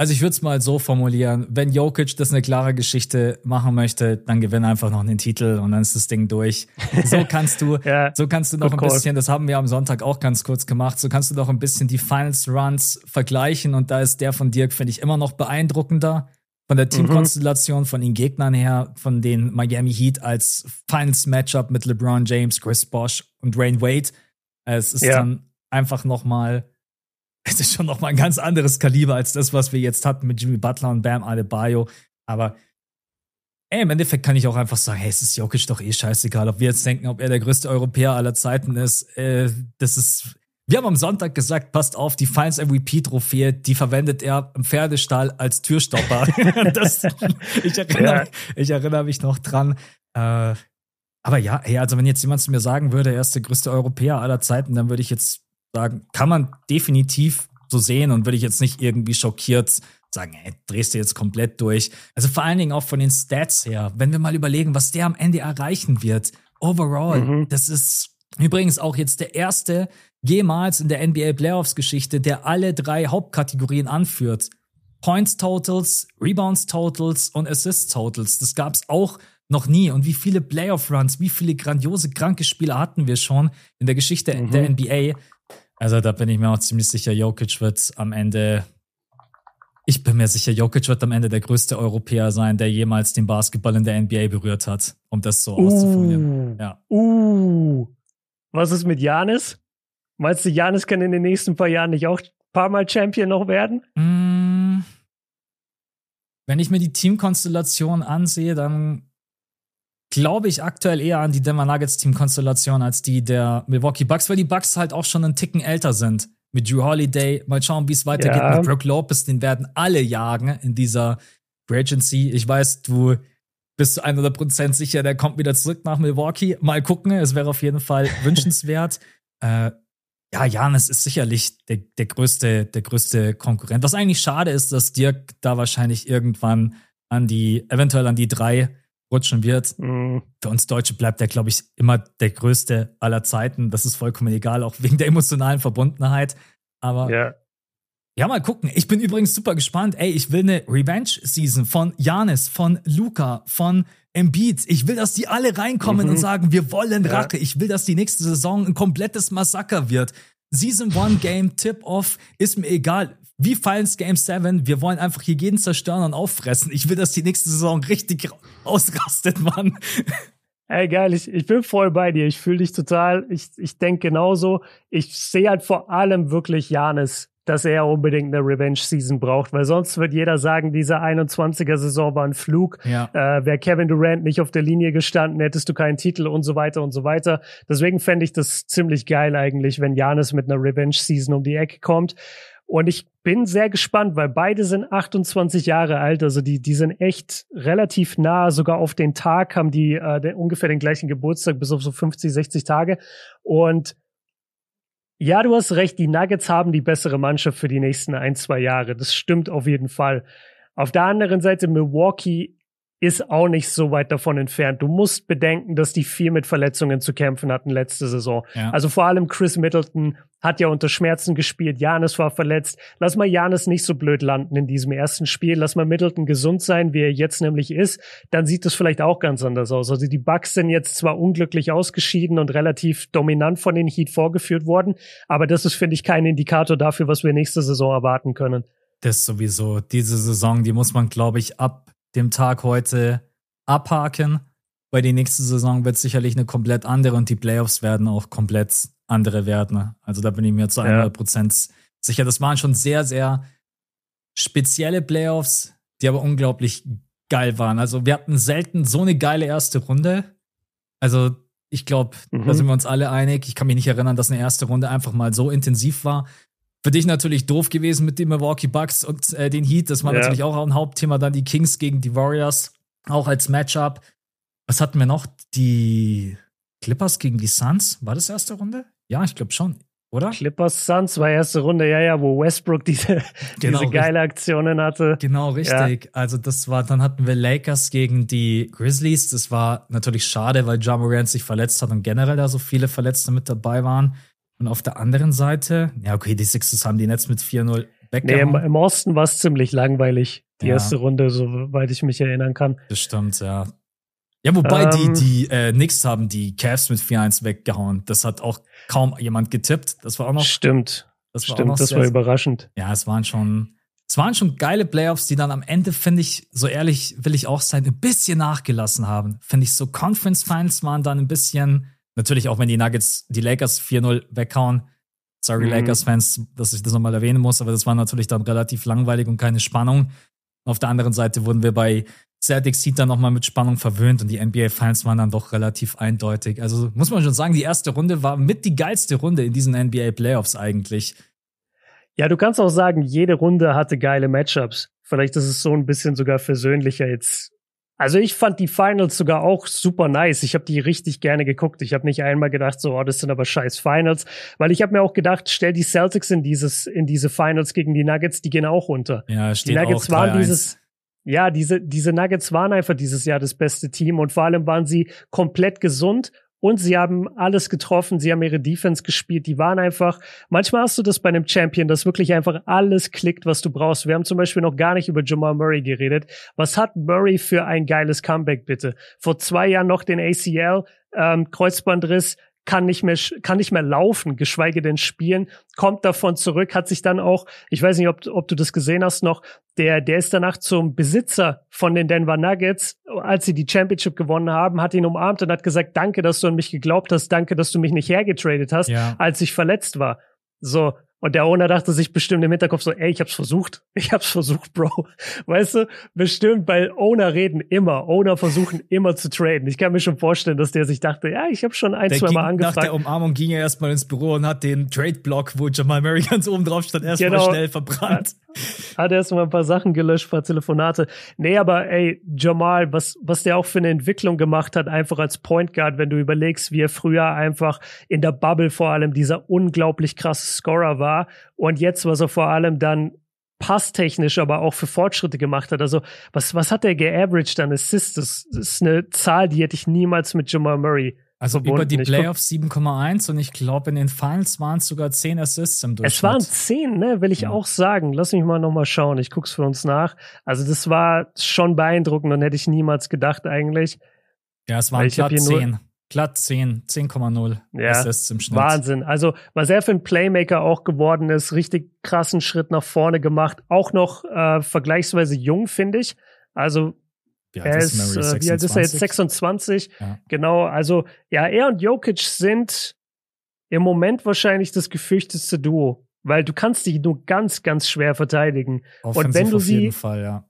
Also ich würde es mal so formulieren, wenn Jokic das eine klare Geschichte machen möchte, dann gewinn einfach noch einen Titel und dann ist das Ding durch. So kannst du, ja, so kannst du noch ein bisschen, das haben wir am Sonntag auch ganz kurz gemacht, so kannst du noch ein bisschen die Finals Runs vergleichen und da ist der von Dirk, finde ich, immer noch beeindruckender. Von der mhm. Teamkonstellation, mhm. von den Gegnern her, von den Miami Heat als Finals Matchup mit LeBron James, Chris Bosch und Rain Wade. Es ist ja. dann einfach noch mal es ist schon noch mal ein ganz anderes Kaliber als das, was wir jetzt hatten mit Jimmy Butler und Bam Adebayo. Aber ey, im Endeffekt kann ich auch einfach sagen, hey, es ist Jokic doch eh scheißegal, ob wir jetzt denken, ob er der größte Europäer aller Zeiten ist. Äh, das ist wir haben am Sonntag gesagt, passt auf, die Finals MVP-Trophäe, die verwendet er im Pferdestall als Türstopper. das, ich, erinnere, ja. ich erinnere mich noch dran. Äh, aber ja, hey, also wenn jetzt jemand zu mir sagen würde, er ist der größte Europäer aller Zeiten, dann würde ich jetzt sagen, kann man definitiv so sehen und würde ich jetzt nicht irgendwie schockiert sagen, ey, drehst du jetzt komplett durch. Also vor allen Dingen auch von den Stats her, wenn wir mal überlegen, was der am Ende erreichen wird, overall, mhm. das ist übrigens auch jetzt der erste jemals in der NBA Playoffs Geschichte, der alle drei Hauptkategorien anführt. Points Totals, Rebounds Totals und Assists Totals. Das gab's auch noch nie. Und wie viele Playoff Runs, wie viele grandiose, kranke Spieler hatten wir schon in der Geschichte mhm. der NBA. Also da bin ich mir auch ziemlich sicher, Jokic wird am Ende, ich bin mir sicher, Jokic wird am Ende der größte Europäer sein, der jemals den Basketball in der NBA berührt hat, um das so uh, auszuformulieren. Ja. Uh, was ist mit Janis? Meinst du, Janis kann in den nächsten paar Jahren nicht auch ein paar Mal Champion noch werden? Mm, wenn ich mir die Teamkonstellation ansehe, dann glaube ich aktuell eher an die Denver Nuggets Teamkonstellation als die der Milwaukee Bucks, weil die Bucks halt auch schon einen Ticken älter sind. Mit Drew Holiday, mal schauen, wie es weitergeht ja. mit Brook Lopez, den werden alle jagen in dieser Free Agency. Ich weiß, du bist zu 100% sicher, der kommt wieder zurück nach Milwaukee. Mal gucken, es wäre auf jeden Fall wünschenswert. Äh, ja, Janis ist sicherlich der, der größte, der größte Konkurrent. Was eigentlich schade ist, dass Dirk da wahrscheinlich irgendwann an die, eventuell an die drei rutschen wird. Mhm. Für uns Deutsche bleibt er, glaube ich, immer der größte aller Zeiten. Das ist vollkommen egal, auch wegen der emotionalen Verbundenheit. Aber ja. Ja, mal gucken. Ich bin übrigens super gespannt. Ey, ich will eine Revenge-Season von Janis, von Luca, von Embiid. Ich will, dass die alle reinkommen mhm. und sagen, wir wollen Rache. Ja. Ich will, dass die nächste Saison ein komplettes Massaker wird. Season 1 Game, Tip-Off, ist mir egal. Wie Finals Game 7, wir wollen einfach hier jeden zerstören und auffressen. Ich will, dass die nächste Saison richtig ausrastet, Mann. Ey, geil, ich, ich bin voll bei dir. Ich fühle dich total. Ich, ich denke genauso. Ich sehe halt vor allem wirklich Janis dass er unbedingt eine Revenge-Season braucht, weil sonst wird jeder sagen, diese 21er-Saison war ein Flug. Ja. Äh, Wäre Kevin Durant nicht auf der Linie gestanden, hättest du keinen Titel und so weiter und so weiter. Deswegen fände ich das ziemlich geil eigentlich, wenn Janis mit einer Revenge-Season um die Ecke kommt. Und ich bin sehr gespannt, weil beide sind 28 Jahre alt, also die, die sind echt relativ nah, sogar auf den Tag haben die äh, den, ungefähr den gleichen Geburtstag, bis auf so 50, 60 Tage. Und ja, du hast recht, die Nuggets haben die bessere Mannschaft für die nächsten ein, zwei Jahre. Das stimmt auf jeden Fall. Auf der anderen Seite, Milwaukee ist auch nicht so weit davon entfernt. Du musst bedenken, dass die viel mit Verletzungen zu kämpfen hatten letzte Saison. Ja. Also vor allem Chris Middleton hat ja unter Schmerzen gespielt. Janis war verletzt. Lass mal Janis nicht so blöd landen in diesem ersten Spiel. Lass mal Middleton gesund sein, wie er jetzt nämlich ist. Dann sieht es vielleicht auch ganz anders aus. Also die Bucks sind jetzt zwar unglücklich ausgeschieden und relativ dominant von den Heat vorgeführt worden, aber das ist, finde ich, kein Indikator dafür, was wir nächste Saison erwarten können. Das sowieso. Diese Saison, die muss man, glaube ich, ab dem Tag heute abhaken, weil die nächste Saison wird sicherlich eine komplett andere und die Playoffs werden auch komplett andere werden. Also da bin ich mir zu 100 Prozent ja. sicher. Das waren schon sehr, sehr spezielle Playoffs, die aber unglaublich geil waren. Also wir hatten selten so eine geile erste Runde. Also ich glaube, mhm. da sind wir uns alle einig. Ich kann mich nicht erinnern, dass eine erste Runde einfach mal so intensiv war. Für dich natürlich doof gewesen mit den Milwaukee Bucks und äh, den Heat. Das war ja. natürlich auch ein Hauptthema. Dann die Kings gegen die Warriors, auch als Matchup. Was hatten wir noch? Die Clippers gegen die Suns. War das erste Runde? Ja, ich glaube schon, oder? Clippers Suns war erste Runde, ja, ja, wo Westbrook diese, genau, diese geile Aktionen hatte. Genau, richtig. Ja. Also das war, dann hatten wir Lakers gegen die Grizzlies. Das war natürlich schade, weil Ja Morant sich verletzt hat und generell da so viele Verletzte mit dabei waren. Und auf der anderen Seite, ja, okay, die Sixers haben die Netz mit 4-0 Nee, im, im Osten war es ziemlich langweilig, die ja. erste Runde, soweit ich mich erinnern kann. Das stimmt, ja. Ja, wobei ähm, die, die äh, Knicks haben die Cavs mit 4-1 weggehauen. Das hat auch kaum jemand getippt. Das war auch noch. Stimmt. Das war Stimmt, das war überraschend. Ja, es waren schon, es waren schon geile Playoffs, die dann am Ende, finde ich, so ehrlich will ich auch sein, ein bisschen nachgelassen haben. Finde ich so, Conference Finals waren dann ein bisschen, natürlich auch wenn die Nuggets die Lakers 4-0 weghauen. Sorry, mhm. Lakers-Fans, dass ich das nochmal erwähnen muss, aber das war natürlich dann relativ langweilig und keine Spannung. Auf der anderen Seite wurden wir bei Celtics Heat dann nochmal mit Spannung verwöhnt und die NBA Finals waren dann doch relativ eindeutig. Also muss man schon sagen, die erste Runde war mit die geilste Runde in diesen NBA Playoffs eigentlich. Ja, du kannst auch sagen, jede Runde hatte geile Matchups. Vielleicht ist es so ein bisschen sogar versöhnlicher jetzt. Also ich fand die Finals sogar auch super nice. Ich habe die richtig gerne geguckt. Ich habe nicht einmal gedacht, so, oh, das sind aber scheiß Finals, weil ich habe mir auch gedacht, stell die Celtics in dieses in diese Finals gegen die Nuggets, die gehen auch runter. Ja, die Nuggets waren dieses ja, diese, diese Nuggets waren einfach dieses Jahr das beste Team und vor allem waren sie komplett gesund und sie haben alles getroffen, sie haben ihre Defense gespielt, die waren einfach, manchmal hast du das bei einem Champion, dass wirklich einfach alles klickt, was du brauchst. Wir haben zum Beispiel noch gar nicht über Jamal Murray geredet. Was hat Murray für ein geiles Comeback, bitte? Vor zwei Jahren noch den ACL, ähm, Kreuzbandriss, kann nicht mehr, kann nicht mehr laufen, geschweige denn spielen, kommt davon zurück, hat sich dann auch, ich weiß nicht, ob, ob du das gesehen hast noch, der, der ist danach zum Besitzer von den Denver Nuggets, als sie die Championship gewonnen haben, hat ihn umarmt und hat gesagt, danke, dass du an mich geglaubt hast, danke, dass du mich nicht hergetradet hast, ja. als ich verletzt war. So, und der Owner dachte sich bestimmt im Hinterkopf so, ey, ich hab's versucht. Ich hab's versucht, Bro. Weißt du, bestimmt, weil Owner reden immer. Owner versuchen immer zu traden. Ich kann mir schon vorstellen, dass der sich dachte, ja, ich habe schon ein, der zwei Mal angefragt. Nach der Umarmung ging er erstmal ins Büro und hat den Trade-Block, wo Jamal Murray ganz oben drauf stand, erstmal genau. schnell verbrannt. Hat, hat erstmal ein paar Sachen gelöscht, paar Telefonate. Nee, aber ey, Jamal, was, was der auch für eine Entwicklung gemacht hat, einfach als Point Guard, wenn du überlegst, wie er früher einfach in der Bubble vor allem dieser unglaublich krasse Scorer war und jetzt, was er vor allem dann passtechnisch, aber auch für Fortschritte gemacht hat. Also, was, was hat der geaveraged an Assists? Das, ist eine Zahl, die hätte ich niemals mit Jamal Murray also über die Playoffs 7,1 und ich glaube, in den Finals waren es sogar 10 Assists im Durchschnitt. Es waren 10, ne, will ich ja. auch sagen. Lass mich mal nochmal schauen. Ich guck's für uns nach. Also das war schon beeindruckend und hätte ich niemals gedacht eigentlich. Ja, es waren glatt 10. Glatt 10, 10,0 ja, Assists im Schnitt. Wahnsinn. Also, was er für ein Playmaker auch geworden ist, richtig krassen Schritt nach vorne gemacht. Auch noch äh, vergleichsweise jung, finde ich. Also, wie er ist, ist äh, wie alt ist er jetzt? 26. Ja. Genau, also ja, er und Jokic sind im Moment wahrscheinlich das gefürchtetste Duo, weil du kannst dich nur ganz, ganz schwer verteidigen. Offensiv und wenn du sie, auf jeden Fall, ja.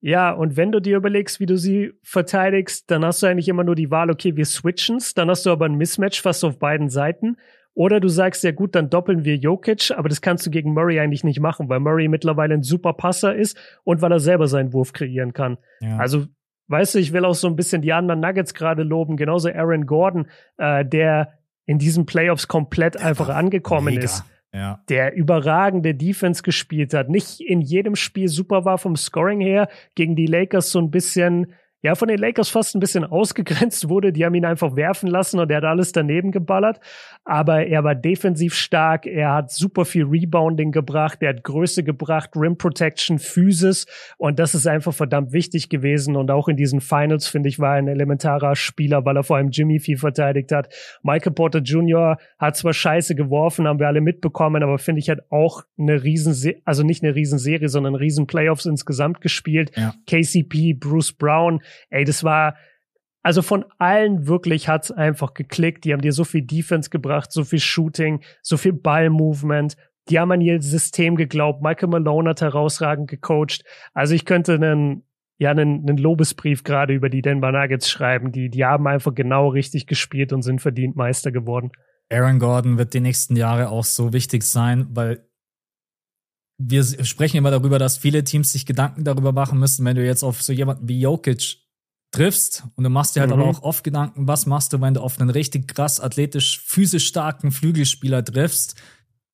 Ja, und wenn du dir überlegst, wie du sie verteidigst, dann hast du eigentlich immer nur die Wahl, okay, wir switchen's, dann hast du aber ein Mismatch fast auf beiden Seiten. Oder du sagst, ja gut, dann doppeln wir Jokic, aber das kannst du gegen Murray eigentlich nicht machen, weil Murray mittlerweile ein super Passer ist und weil er selber seinen Wurf kreieren kann. Ja. Also, weißt du, ich will auch so ein bisschen die anderen Nuggets gerade loben, genauso Aaron Gordon, äh, der in diesen Playoffs komplett einfach angekommen mega. ist ja. der überragende Defense gespielt hat. Nicht in jedem Spiel super war vom Scoring her, gegen die Lakers so ein bisschen ja von den Lakers fast ein bisschen ausgegrenzt wurde. Die haben ihn einfach werfen lassen und er hat alles daneben geballert. Aber er war defensiv stark, er hat super viel Rebounding gebracht, er hat Größe gebracht, Rim Protection, Physis und das ist einfach verdammt wichtig gewesen. Und auch in diesen Finals, finde ich, war er ein elementarer Spieler, weil er vor allem Jimmy viel verteidigt hat. Michael Porter Jr. hat zwar scheiße geworfen, haben wir alle mitbekommen, aber finde ich, hat auch eine riesen, also nicht eine Riesenserie, sondern riesen Playoffs insgesamt gespielt. Ja. KCP, Bruce Brown, ey, das war, also von allen wirklich hat's einfach geklickt. Die haben dir so viel Defense gebracht, so viel Shooting, so viel Ballmovement. Die haben an ihr System geglaubt. Michael Malone hat herausragend gecoacht. Also ich könnte einen, ja, einen, einen Lobesbrief gerade über die Denver Nuggets schreiben. Die, die haben einfach genau richtig gespielt und sind verdient Meister geworden. Aaron Gordon wird die nächsten Jahre auch so wichtig sein, weil wir sprechen immer darüber, dass viele Teams sich Gedanken darüber machen müssen, wenn du jetzt auf so jemanden wie Jokic triffst und du machst dir halt mhm. aber auch oft Gedanken, was machst du, wenn du auf einen richtig krass athletisch, physisch starken Flügelspieler triffst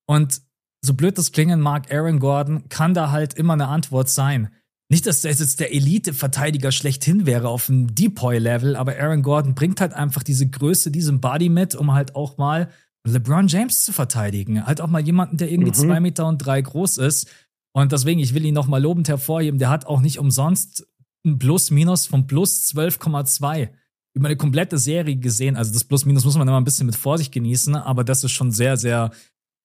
und so blöd das klingen mag, Aaron Gordon kann da halt immer eine Antwort sein. Nicht, dass der jetzt der Elite-Verteidiger schlechthin wäre auf dem Depoy-Level, aber Aaron Gordon bringt halt einfach diese Größe, diesen Body mit, um halt auch mal LeBron James zu verteidigen. Halt auch mal jemanden, der irgendwie mhm. zwei Meter und drei groß ist. Und deswegen, ich will ihn nochmal lobend hervorheben. Der hat auch nicht umsonst ein Plus-Minus von plus 12,2 über eine komplette Serie gesehen. Also das Plus-Minus muss man immer ein bisschen mit Vorsicht genießen, aber das ist schon sehr, sehr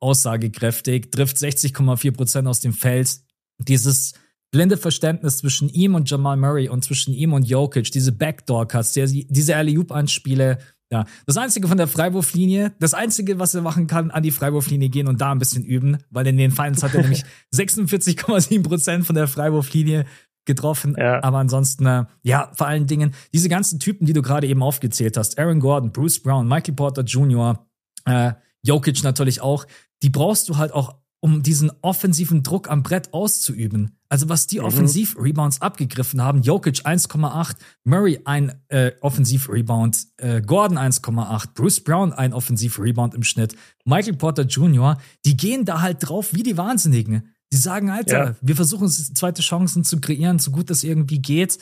aussagekräftig. Trifft 60,4 Prozent aus dem Feld. Dieses blinde Verständnis zwischen ihm und Jamal Murray und zwischen ihm und Jokic, diese Backdoor-Cuts, diese Alley-Oop-Anspiele, ja, das Einzige von der Freiwurflinie, das Einzige, was er machen kann, an die Freiwurflinie gehen und da ein bisschen üben, weil in den Finals hat er nämlich 46,7 Prozent von der Freiwurflinie getroffen. Ja. Aber ansonsten, äh, ja, vor allen Dingen, diese ganzen Typen, die du gerade eben aufgezählt hast, Aaron Gordon, Bruce Brown, Michael Porter Jr., äh, Jokic natürlich auch, die brauchst du halt auch, um diesen offensiven Druck am Brett auszuüben. Also was die mhm. Offensiv-Rebounds abgegriffen haben, Jokic 1,8, Murray ein äh, Offensiv-Rebound, äh, Gordon 1,8, Bruce Brown ein Offensiv-Rebound im Schnitt, Michael Porter Jr., die gehen da halt drauf wie die Wahnsinnigen. Die sagen, Alter, ja. wir versuchen zweite Chancen zu kreieren, so gut es irgendwie geht.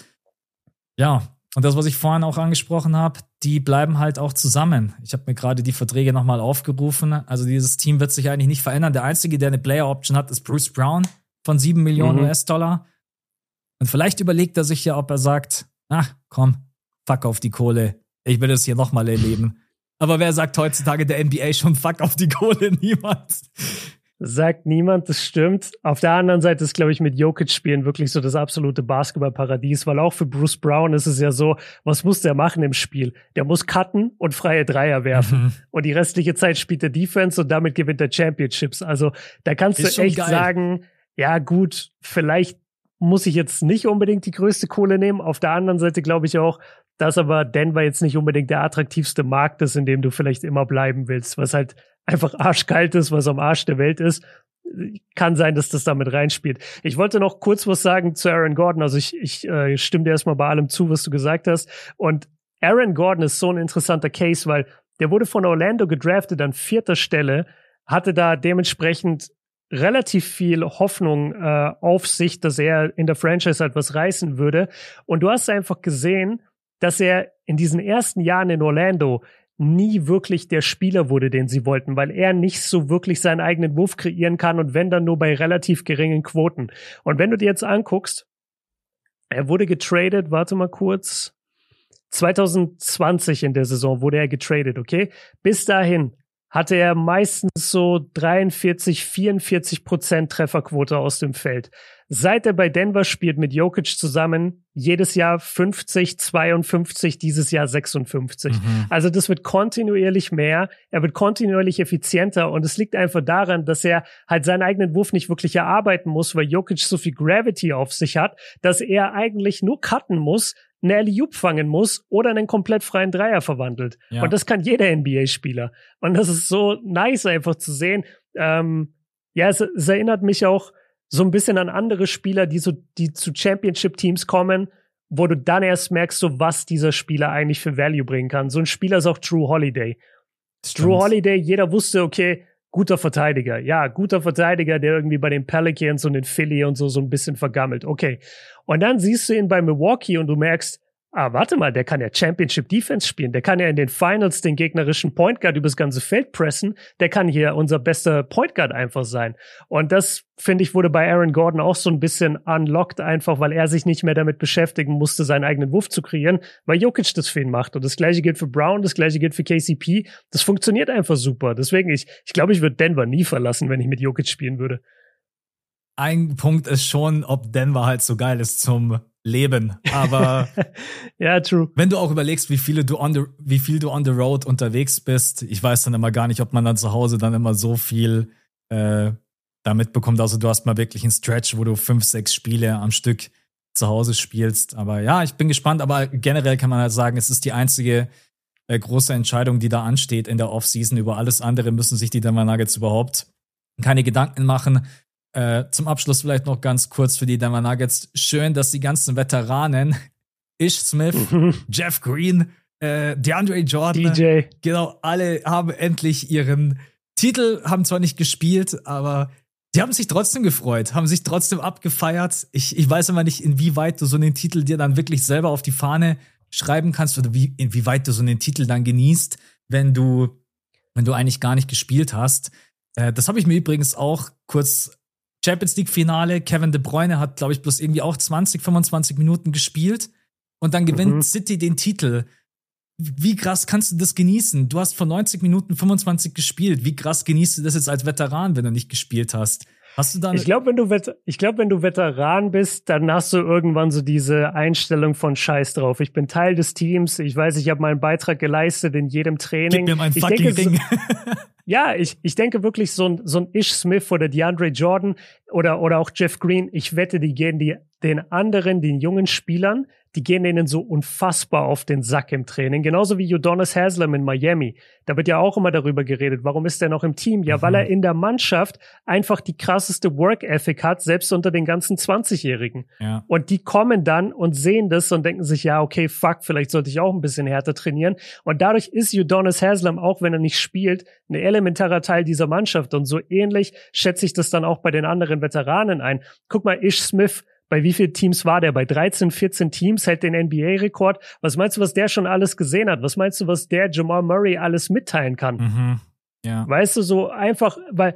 Ja, und das, was ich vorhin auch angesprochen habe, die bleiben halt auch zusammen. Ich habe mir gerade die Verträge nochmal aufgerufen. Also dieses Team wird sich eigentlich nicht verändern. Der Einzige, der eine Player-Option hat, ist Bruce Brown von 7 Millionen mhm. US-Dollar. Und vielleicht überlegt er sich ja, ob er sagt, ach komm, fuck auf die Kohle. Ich will das hier nochmal erleben. Aber wer sagt heutzutage der NBA schon fuck auf die Kohle? Niemand. Sagt niemand, das stimmt. Auf der anderen Seite ist, glaube ich, mit Jokic spielen wirklich so das absolute Basketballparadies, weil auch für Bruce Brown ist es ja so, was muss der machen im Spiel? Der muss cutten und freie Dreier werfen. Mhm. Und die restliche Zeit spielt er Defense und damit gewinnt er Championships. Also da kannst ist du echt geil. sagen, ja gut, vielleicht muss ich jetzt nicht unbedingt die größte Kohle nehmen. Auf der anderen Seite glaube ich auch, dass aber Denver jetzt nicht unbedingt der attraktivste Markt ist, in dem du vielleicht immer bleiben willst, was halt einfach arschkalt ist, was am Arsch der Welt ist. Kann sein, dass das damit reinspielt. Ich wollte noch kurz was sagen zu Aaron Gordon. Also ich, ich äh, stimme dir erstmal bei allem zu, was du gesagt hast. Und Aaron Gordon ist so ein interessanter Case, weil der wurde von Orlando gedraftet an vierter Stelle, hatte da dementsprechend relativ viel Hoffnung äh, auf sich, dass er in der Franchise halt was reißen würde. Und du hast einfach gesehen, dass er in diesen ersten Jahren in Orlando nie wirklich der Spieler wurde, den sie wollten, weil er nicht so wirklich seinen eigenen Wurf kreieren kann und wenn dann nur bei relativ geringen Quoten. Und wenn du dir jetzt anguckst, er wurde getradet, warte mal kurz, 2020 in der Saison wurde er getradet, okay? Bis dahin hatte er meistens so 43, 44 Prozent Trefferquote aus dem Feld. Seit er bei Denver spielt mit Jokic zusammen, jedes Jahr 50, 52, dieses Jahr 56. Mhm. Also das wird kontinuierlich mehr, er wird kontinuierlich effizienter und es liegt einfach daran, dass er halt seinen eigenen Wurf nicht wirklich erarbeiten muss, weil Jokic so viel Gravity auf sich hat, dass er eigentlich nur cutten muss, eine alley fangen muss oder einen komplett freien Dreier verwandelt. Ja. Und das kann jeder NBA-Spieler. Und das ist so nice einfach zu sehen. Ähm, ja, es, es erinnert mich auch so ein bisschen an andere Spieler, die so, die zu Championship-Teams kommen, wo du dann erst merkst, so was dieser Spieler eigentlich für Value bringen kann. So ein Spieler ist auch Drew Holiday. Stimmt. Drew Holiday, jeder wusste, okay, guter Verteidiger. Ja, guter Verteidiger, der irgendwie bei den Pelicans und den Philly und so so ein bisschen vergammelt. Okay. Und dann siehst du ihn bei Milwaukee und du merkst, ah, warte mal, der kann ja Championship Defense spielen. Der kann ja in den Finals den gegnerischen Point Guard übers ganze Feld pressen. Der kann hier unser bester Point Guard einfach sein. Und das, finde ich, wurde bei Aaron Gordon auch so ein bisschen unlocked, einfach weil er sich nicht mehr damit beschäftigen musste, seinen eigenen Wurf zu kreieren, weil Jokic das für ihn macht. Und das gleiche gilt für Brown, das gleiche gilt für KCP. Das funktioniert einfach super. Deswegen, ich, ich glaube, ich würde Denver nie verlassen, wenn ich mit Jokic spielen würde. Ein Punkt ist schon, ob Denver halt so geil ist zum leben. Aber ja, true. Wenn du auch überlegst, wie viele du on the, wie viel du on the road unterwegs bist, ich weiß dann immer gar nicht, ob man dann zu Hause dann immer so viel äh, da mitbekommt. Also du hast mal wirklich einen Stretch, wo du fünf, sechs Spiele am Stück zu Hause spielst. Aber ja, ich bin gespannt. Aber generell kann man halt sagen, es ist die einzige äh, große Entscheidung, die da ansteht in der Offseason. Über alles andere müssen sich die Denver Nuggets überhaupt keine Gedanken machen. Äh, zum Abschluss vielleicht noch ganz kurz für die Denver Nuggets. Schön, dass die ganzen Veteranen, Ish Smith, Jeff Green, äh, DeAndre Jordan, DJ. genau, alle haben endlich ihren Titel, haben zwar nicht gespielt, aber die haben sich trotzdem gefreut, haben sich trotzdem abgefeiert. Ich, ich weiß immer nicht, inwieweit du so einen Titel dir dann wirklich selber auf die Fahne schreiben kannst oder wie, inwieweit du so einen Titel dann genießt, wenn du, wenn du eigentlich gar nicht gespielt hast. Äh, das habe ich mir übrigens auch kurz Champions League Finale, Kevin De Bruyne hat, glaube ich, bloß irgendwie auch 20, 25 Minuten gespielt und dann gewinnt mhm. City den Titel. Wie krass kannst du das genießen? Du hast vor 90 Minuten 25 gespielt. Wie krass genießt du das jetzt als Veteran, wenn du nicht gespielt hast? Hast du da Ich glaube, wenn du ich glaube, wenn du Veteran bist, dann hast du irgendwann so diese Einstellung von Scheiß drauf. Ich bin Teil des Teams. Ich weiß, ich habe meinen Beitrag geleistet in jedem Training. Gib mir meinen fucking denke, Ring. ja, ich, ich denke wirklich so ein, so ein Ish Smith oder DeAndre Jordan oder, oder auch Jeff Green. Ich wette, die gehen die, den anderen, den jungen Spielern, die gehen denen so unfassbar auf den Sack im Training. Genauso wie Udonis Haslam in Miami. Da wird ja auch immer darüber geredet. Warum ist er noch im Team? Ja, mhm. weil er in der Mannschaft einfach die krasseste Work Ethic hat, selbst unter den ganzen 20-Jährigen. Ja. Und die kommen dann und sehen das und denken sich, ja, okay, fuck, vielleicht sollte ich auch ein bisschen härter trainieren. Und dadurch ist Udonis Haslam, auch wenn er nicht spielt, ein elementarer Teil dieser Mannschaft. Und so ähnlich schätze ich das dann auch bei den anderen Veteranen ein. Guck mal, Ish Smith, bei wie vielen Teams war der? Bei 13, 14 Teams, hält den NBA-Rekord. Was meinst du, was der schon alles gesehen hat? Was meinst du, was der Jamal Murray alles mitteilen kann? Mhm. Ja. Weißt du, so einfach, weil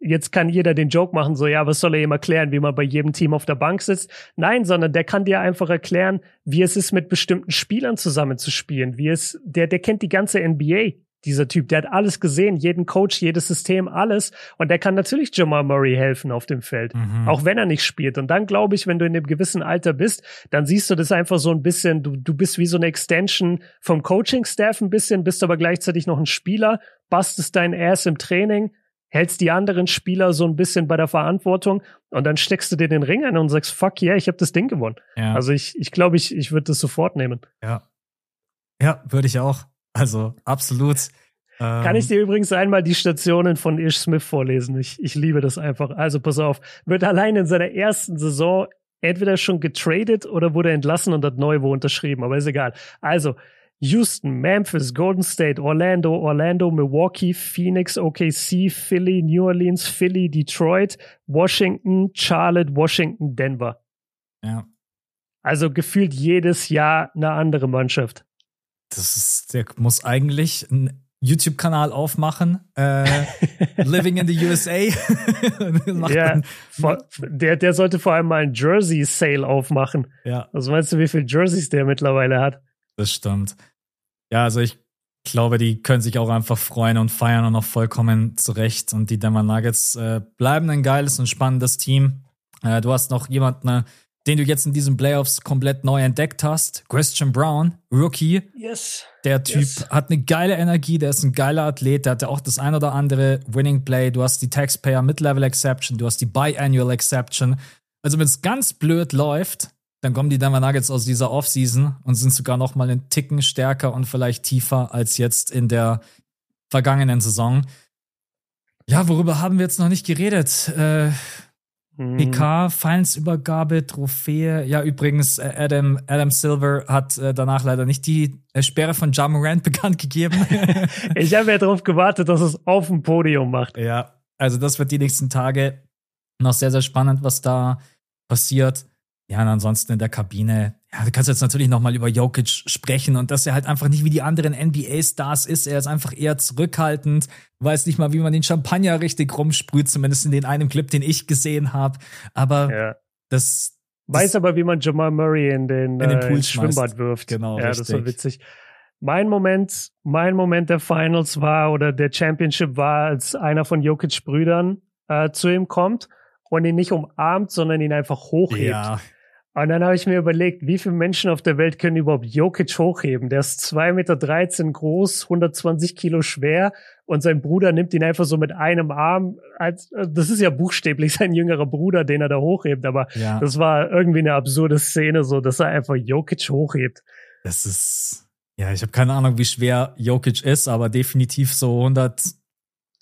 jetzt kann jeder den Joke machen, so, ja, was soll er ihm erklären, wie man bei jedem Team auf der Bank sitzt? Nein, sondern der kann dir einfach erklären, wie es ist, mit bestimmten Spielern zusammenzuspielen, wie es, der, der kennt die ganze NBA dieser Typ. Der hat alles gesehen, jeden Coach, jedes System, alles. Und der kann natürlich Jamal Murray helfen auf dem Feld, mhm. auch wenn er nicht spielt. Und dann glaube ich, wenn du in einem gewissen Alter bist, dann siehst du das einfach so ein bisschen, du, du bist wie so eine Extension vom Coaching-Staff ein bisschen, bist aber gleichzeitig noch ein Spieler, bastest dein Ass im Training, hältst die anderen Spieler so ein bisschen bei der Verantwortung und dann steckst du dir den Ring ein und sagst, fuck yeah, ich habe das Ding gewonnen. Ja. Also ich, ich glaube, ich, ich würde das sofort nehmen. Ja. Ja, würde ich auch. Also absolut. Kann ich ähm, dir übrigens einmal die Stationen von Ish Smith vorlesen? Ich, ich liebe das einfach. Also pass auf, wird allein in seiner ersten Saison entweder schon getradet oder wurde entlassen und hat neu wo unterschrieben, aber ist egal. Also Houston, Memphis, Golden State, Orlando, Orlando, Milwaukee, Phoenix, OKC, Philly, New Orleans, Philly, Detroit, Washington, Charlotte, Washington, Denver. Ja. Also gefühlt jedes Jahr eine andere Mannschaft. Das ist, der muss eigentlich einen YouTube-Kanal aufmachen. Äh, Living in the USA. ja, der, der sollte vor allem mal ein Jersey-Sale aufmachen. Ja. Was meinst du, wie viele Jerseys der mittlerweile hat? Das stimmt. Ja, also ich glaube, die können sich auch einfach freuen und feiern und auch vollkommen zurecht. Und die Denver Nuggets äh, bleiben ein geiles und spannendes Team. Äh, du hast noch jemanden, den du jetzt in diesen Playoffs komplett neu entdeckt hast. Christian Brown, Rookie. Yes. Der Typ yes. hat eine geile Energie, der ist ein geiler Athlet, der hatte auch das ein oder andere Winning Play. Du hast die Taxpayer Mid-Level Exception, du hast die Biannual Exception. Also wenn es ganz blöd läuft, dann kommen die Denver Nuggets aus dieser Offseason und sind sogar noch mal einen Ticken stärker und vielleicht tiefer als jetzt in der vergangenen Saison. Ja, worüber haben wir jetzt noch nicht geredet? Äh, PK, mhm. Feindesübergabe, Trophäe. Ja, übrigens, äh, Adam, Adam Silver hat äh, danach leider nicht die äh, Sperre von Ja Morant bekannt gegeben. ich habe ja darauf gewartet, dass es auf dem Podium macht. Ja, also das wird die nächsten Tage noch sehr, sehr spannend, was da passiert. Ja, und ansonsten in der Kabine, ja, du kannst jetzt natürlich nochmal über Jokic sprechen und dass er halt einfach nicht wie die anderen NBA-Stars ist. Er ist einfach eher zurückhaltend, weiß nicht mal, wie man den Champagner richtig rumsprüht, zumindest in den einen Clip, den ich gesehen habe. Aber ja. das, Weiß aber, wie man Jamal Murray in den, in den äh, Schwimmbad wirft. Genau, ja, richtig. das war witzig. Mein Moment, mein Moment der Finals war oder der Championship war, als einer von Jokic Brüdern äh, zu ihm kommt und ihn nicht umarmt, sondern ihn einfach hochhebt. Ja. Und dann habe ich mir überlegt, wie viele Menschen auf der Welt können überhaupt Jokic hochheben? Der ist 2,13 Meter groß, 120 Kilo schwer und sein Bruder nimmt ihn einfach so mit einem Arm. Als, das ist ja buchstäblich sein jüngerer Bruder, den er da hochhebt, aber ja. das war irgendwie eine absurde Szene, so dass er einfach Jokic hochhebt. Das ist, ja, ich habe keine Ahnung, wie schwer Jokic ist, aber definitiv so 100,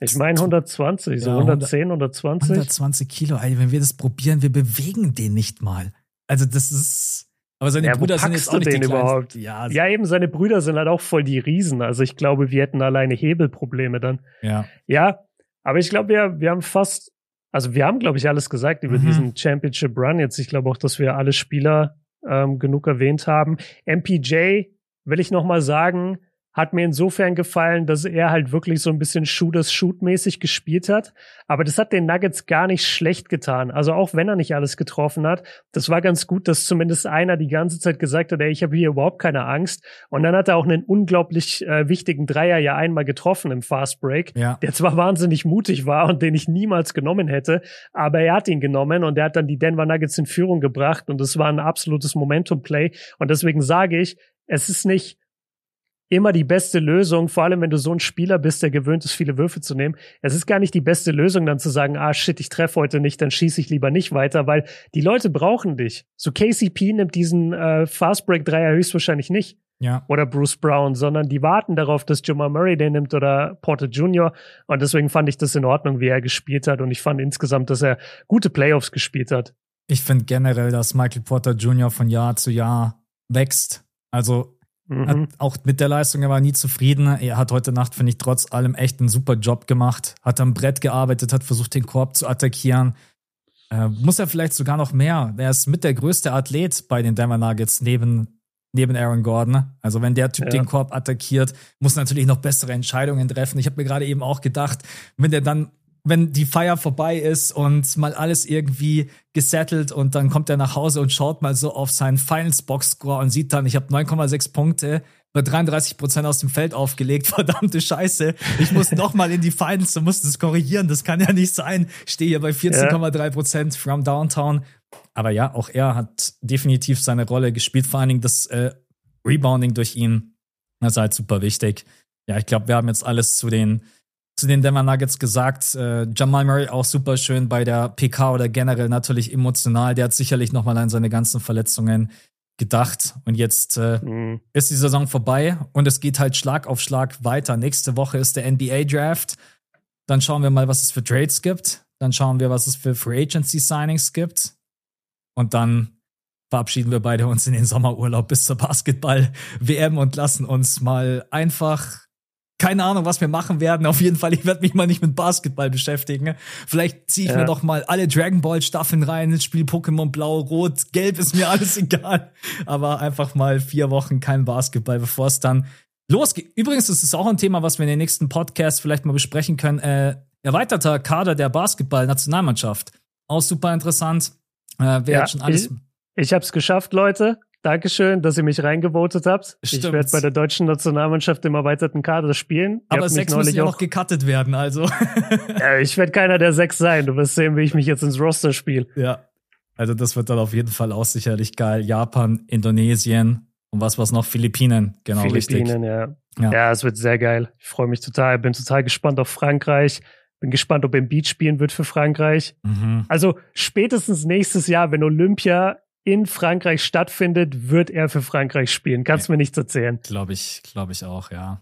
ich meine 120, so ja, 110, 120. 120 Kilo, ey, wenn wir das probieren, wir bewegen den nicht mal. Also das ist. Aber seine ja, Brüder sind jetzt auch nicht den überhaupt. Ja, ja, eben seine Brüder sind halt auch voll die Riesen. Also ich glaube, wir hätten alleine Hebelprobleme dann. Ja. Ja, aber ich glaube, wir, wir haben fast, also wir haben, glaube ich, alles gesagt über mhm. diesen Championship Run jetzt. Ich glaube auch, dass wir alle Spieler ähm, genug erwähnt haben. MPJ will ich noch mal sagen, hat mir insofern gefallen, dass er halt wirklich so ein bisschen Shooters-Shoot-mäßig gespielt hat. Aber das hat den Nuggets gar nicht schlecht getan. Also auch wenn er nicht alles getroffen hat, das war ganz gut, dass zumindest einer die ganze Zeit gesagt hat, ey, ich habe hier überhaupt keine Angst. Und dann hat er auch einen unglaublich äh, wichtigen Dreier ja einmal getroffen im Fast Break, ja. der zwar wahnsinnig mutig war und den ich niemals genommen hätte, aber er hat ihn genommen und er hat dann die Denver Nuggets in Führung gebracht und es war ein absolutes Momentum-Play. Und deswegen sage ich, es ist nicht immer die beste Lösung, vor allem wenn du so ein Spieler bist, der gewöhnt ist, viele Würfe zu nehmen. Es ist gar nicht die beste Lösung, dann zu sagen, ah shit, ich treffe heute nicht, dann schieße ich lieber nicht weiter, weil die Leute brauchen dich. So KCP nimmt diesen äh, Fastbreak-Dreier höchstwahrscheinlich nicht. Ja. Oder Bruce Brown, sondern die warten darauf, dass Jamal Murray den nimmt oder Porter Jr. Und deswegen fand ich das in Ordnung, wie er gespielt hat. Und ich fand insgesamt, dass er gute Playoffs gespielt hat. Ich finde generell, dass Michael Porter Jr. von Jahr zu Jahr wächst. Also Mhm. auch mit der Leistung, er war nie zufrieden. Er hat heute Nacht, finde ich, trotz allem echt einen super Job gemacht. Hat am Brett gearbeitet, hat versucht, den Korb zu attackieren. Äh, muss er vielleicht sogar noch mehr. Er ist mit der größte Athlet bei den Denver Nuggets neben, neben Aaron Gordon. Also wenn der Typ ja. den Korb attackiert, muss natürlich noch bessere Entscheidungen treffen. Ich habe mir gerade eben auch gedacht, wenn der dann wenn die Feier vorbei ist und mal alles irgendwie gesettelt und dann kommt er nach Hause und schaut mal so auf seinen Finals Box Score und sieht dann, ich habe 9,6 Punkte bei 33 Prozent aus dem Feld aufgelegt. Verdammte Scheiße. Ich muss noch mal in die Finals und muss das korrigieren. Das kann ja nicht sein. Stehe hier bei 14,3 Prozent from Downtown. Aber ja, auch er hat definitiv seine Rolle gespielt. Vor allen Dingen das äh, Rebounding durch ihn. Das ist halt super wichtig. Ja, ich glaube, wir haben jetzt alles zu den zu den Denver Nuggets gesagt. Äh, Jamal Murray auch super schön bei der PK oder generell natürlich emotional. Der hat sicherlich nochmal an seine ganzen Verletzungen gedacht. Und jetzt äh, mhm. ist die Saison vorbei und es geht halt Schlag auf Schlag weiter. Nächste Woche ist der NBA Draft. Dann schauen wir mal, was es für Trades gibt. Dann schauen wir, was es für Free Agency Signings gibt. Und dann verabschieden wir beide uns in den Sommerurlaub bis zur Basketball-WM und lassen uns mal einfach keine Ahnung, was wir machen werden. Auf jeden Fall, ich werde mich mal nicht mit Basketball beschäftigen. Vielleicht ziehe ich ja. mir doch mal alle Dragon Ball Staffeln rein, spiele Pokémon Blau, Rot, Gelb, ist mir alles egal. Aber einfach mal vier Wochen kein Basketball, bevor es dann losgeht. Übrigens, das ist auch ein Thema, was wir in den nächsten Podcast vielleicht mal besprechen können. Äh, erweiterter Kader der Basketball-Nationalmannschaft. Auch super interessant. Äh, wer ja, schon alles. Ich, ich habe es geschafft, Leute. Dankeschön, dass ihr mich reingevotet habt. Stimmt. Ich werde bei der deutschen Nationalmannschaft im erweiterten Kader spielen. Ihr Aber sechs müssen ja auch noch gecuttet werden, also. ja, ich werde keiner der sechs sein. Du wirst sehen, wie ich mich jetzt ins Roster spiele. Ja. Also das wird dann auf jeden Fall auch sicherlich geil. Japan, Indonesien und was was noch? Philippinen, genau Philippinen, richtig. ja. ja. Ja, es wird sehr geil. Ich freue mich total. Bin total gespannt auf Frankreich. Bin gespannt, ob er im Beat spielen wird für Frankreich. Mhm. Also spätestens nächstes Jahr, wenn Olympia in Frankreich stattfindet, wird er für Frankreich spielen. Kannst ja. mir nichts erzählen. Glaube ich, glaube ich auch, ja.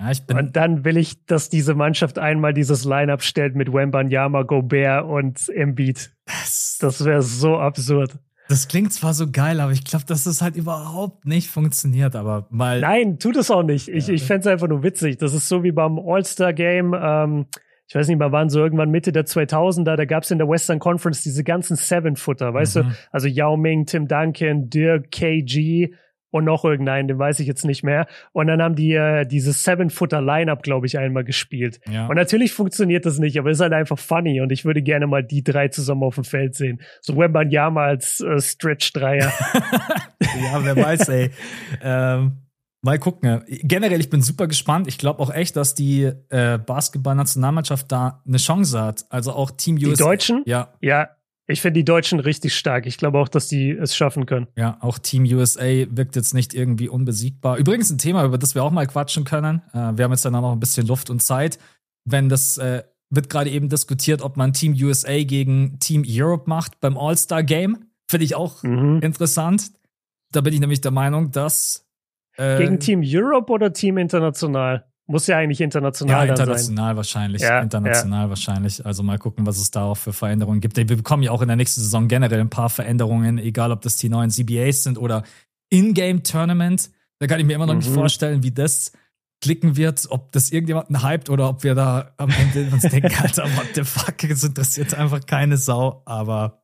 ja ich bin und dann will ich, dass diese Mannschaft einmal dieses Line-Up stellt mit Wembanyama, Gobert und Embiid. Das, das wäre so absurd. Das klingt zwar so geil, aber ich glaube, dass das halt überhaupt nicht funktioniert, aber mal. Nein, tut es auch nicht. Ich, ja. ich fände es einfach nur witzig. Das ist so wie beim All-Star-Game. Ähm, ich weiß nicht mal, waren so irgendwann Mitte der 2000er, da gab es in der Western Conference diese ganzen Seven-Footer, weißt mhm. du? Also Yao Ming, Tim Duncan, Dirk, KG und noch irgendeinen, den weiß ich jetzt nicht mehr. Und dann haben die äh, dieses Seven-Footer-Line-Up, glaube ich, einmal gespielt. Ja. Und natürlich funktioniert das nicht, aber es ist halt einfach funny und ich würde gerne mal die drei zusammen auf dem Feld sehen. So Wembanyama als äh, Stretch-Dreier. ja, wer weiß, ey. ähm Mal gucken. Generell, ich bin super gespannt. Ich glaube auch echt, dass die äh, Basketball-Nationalmannschaft da eine Chance hat. Also auch Team USA. Die Deutschen? Ja. Ja, ich finde die Deutschen richtig stark. Ich glaube auch, dass die es schaffen können. Ja, auch Team USA wirkt jetzt nicht irgendwie unbesiegbar. Übrigens ein Thema, über das wir auch mal quatschen können. Äh, wir haben jetzt dann auch noch ein bisschen Luft und Zeit. Wenn das äh, wird gerade eben diskutiert, ob man Team USA gegen Team Europe macht beim All-Star-Game. Finde ich auch mhm. interessant. Da bin ich nämlich der Meinung, dass äh, Gegen Team Europe oder Team International? Muss ja eigentlich international ja, international sein. wahrscheinlich. Ja, international ja. wahrscheinlich. Also mal gucken, was es da auch für Veränderungen gibt. Wir bekommen ja auch in der nächsten Saison generell ein paar Veränderungen, egal ob das die neuen CBAs sind oder In-Game-Tournament. Da kann ich mir immer noch mhm. nicht vorstellen, wie das klicken wird, ob das irgendjemanden hypt oder ob wir da am Ende uns denken, Alter, what the fuck, es interessiert einfach keine Sau. Aber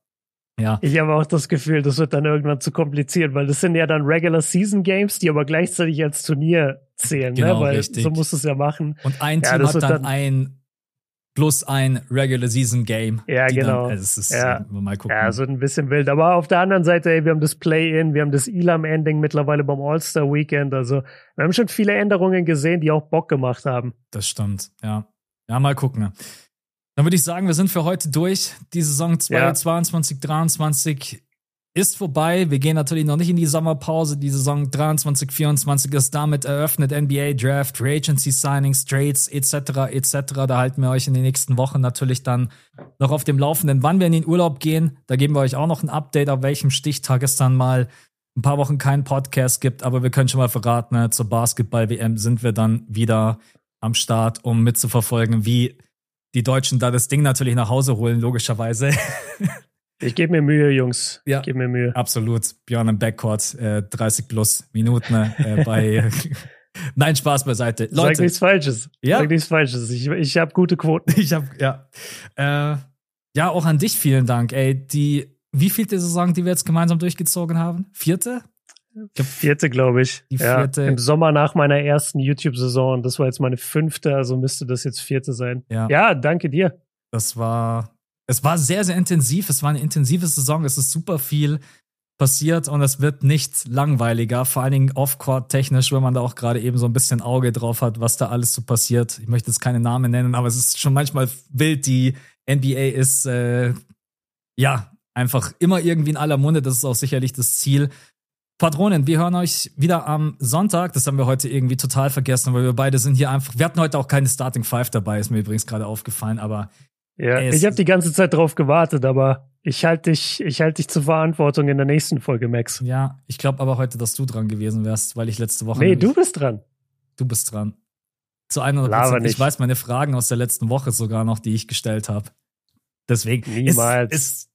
Ja. Ich habe auch das Gefühl, das wird dann irgendwann zu kompliziert, weil das sind ja dann Regular Season Games, die aber gleichzeitig als Turnier zählen, ne? genau, ne? Weil richtig. so muss es ja machen. Und ein ja, Team hat dann, dann ein plus ein Regular Season Game. Ja, genau. Dann, also ist, ja. Mal gucken. Ja, es wird ein bisschen wild. Aber auf der anderen Seite, ey, wir haben das Play-In, wir haben das Elam-Ending mittlerweile beim All-Star Weekend. Also, wir haben schon viele Änderungen gesehen, die auch Bock gemacht haben. Das stimmt, ja. Ja, mal gucken. Dann würde ich sagen, wir sind für heute durch. Die Saison 2022, ja. 23 ist vorbei. Wir gehen natürlich noch nicht in die Sommerpause. Die Saison 23, 24 ist damit eröffnet. NBA Draft, Free Agency Signings, Trades etc. etc. Da halten wir euch in den nächsten Wochen natürlich dann noch auf dem Laufenden, wann wir in den Urlaub gehen. Da geben wir euch auch noch ein Update, auf welchem Stichtag es dann mal ein paar Wochen keinen Podcast gibt. Aber wir können schon mal verraten, ne, zur Basketball-WM sind wir dann wieder am Start, um mitzuverfolgen, wie die Deutschen da das Ding natürlich nach Hause holen, logischerweise. Ich gebe mir Mühe, Jungs. Ja, ich gebe mir Mühe. Absolut. Björn im Backcourt, äh, 30 plus Minuten äh, bei. Nein, Spaß beiseite. Leute, Sag nichts Falsches. Ja? Sag nichts Falsches. Ich, ich habe gute Quoten. Ich habe, ja. Äh, ja, auch an dich vielen Dank. Ey, die, wie vielte Saison, die wir jetzt gemeinsam durchgezogen haben? Vierte? Glaub, vierte, glaube ich. Die vierte. Ja, Im Sommer nach meiner ersten YouTube-Saison. Das war jetzt meine fünfte, also müsste das jetzt vierte sein. Ja, ja danke dir. Das war, es war sehr, sehr intensiv. Es war eine intensive Saison. Es ist super viel passiert und es wird nicht langweiliger, vor allen Dingen off-court technisch, wenn man da auch gerade eben so ein bisschen Auge drauf hat, was da alles so passiert. Ich möchte jetzt keine Namen nennen, aber es ist schon manchmal wild. Die NBA ist, äh, ja, einfach immer irgendwie in aller Munde. Das ist auch sicherlich das Ziel. Patronen, wir hören euch wieder am Sonntag. Das haben wir heute irgendwie total vergessen, weil wir beide sind hier einfach. Wir hatten heute auch keine Starting Five dabei, ist mir übrigens gerade aufgefallen, aber. Ja, ey, ich habe die ganze Zeit drauf gewartet, aber ich halte dich, ich halte dich zur Verantwortung in der nächsten Folge, Max. Ja, ich glaube aber heute, dass du dran gewesen wärst, weil ich letzte Woche. Nee, du bist dran. Du bist dran. Zu 100 Prozent. Ich weiß meine Fragen aus der letzten Woche sogar noch, die ich gestellt habe. Deswegen. Niemals. Ist, ist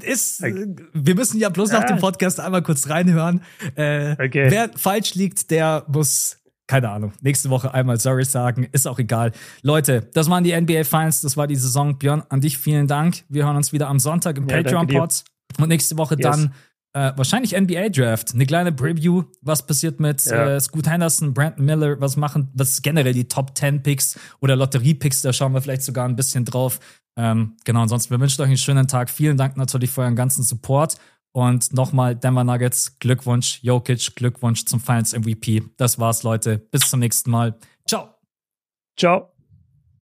ist, wir müssen ja bloß nach dem Podcast einmal kurz reinhören. Äh, okay. Wer falsch liegt, der muss, keine Ahnung, nächste Woche einmal sorry sagen. Ist auch egal. Leute, das waren die NBA Finals, das war die Saison. Björn, an dich vielen Dank. Wir hören uns wieder am Sonntag im ja, Patreon-Pod. Und nächste Woche yes. dann äh, wahrscheinlich NBA Draft. Eine kleine Preview, was passiert mit ja. äh, Scoot Henderson, Brandon Miller, was machen, was generell die Top 10 Picks oder Lotterie-Picks, da schauen wir vielleicht sogar ein bisschen drauf. Ähm, genau, ansonsten, wir wünschen euch einen schönen Tag. Vielen Dank natürlich für euren ganzen Support. Und nochmal Denver Nuggets, Glückwunsch, Jokic, Glückwunsch zum Finals MVP. Das war's, Leute. Bis zum nächsten Mal. Ciao. Ciao.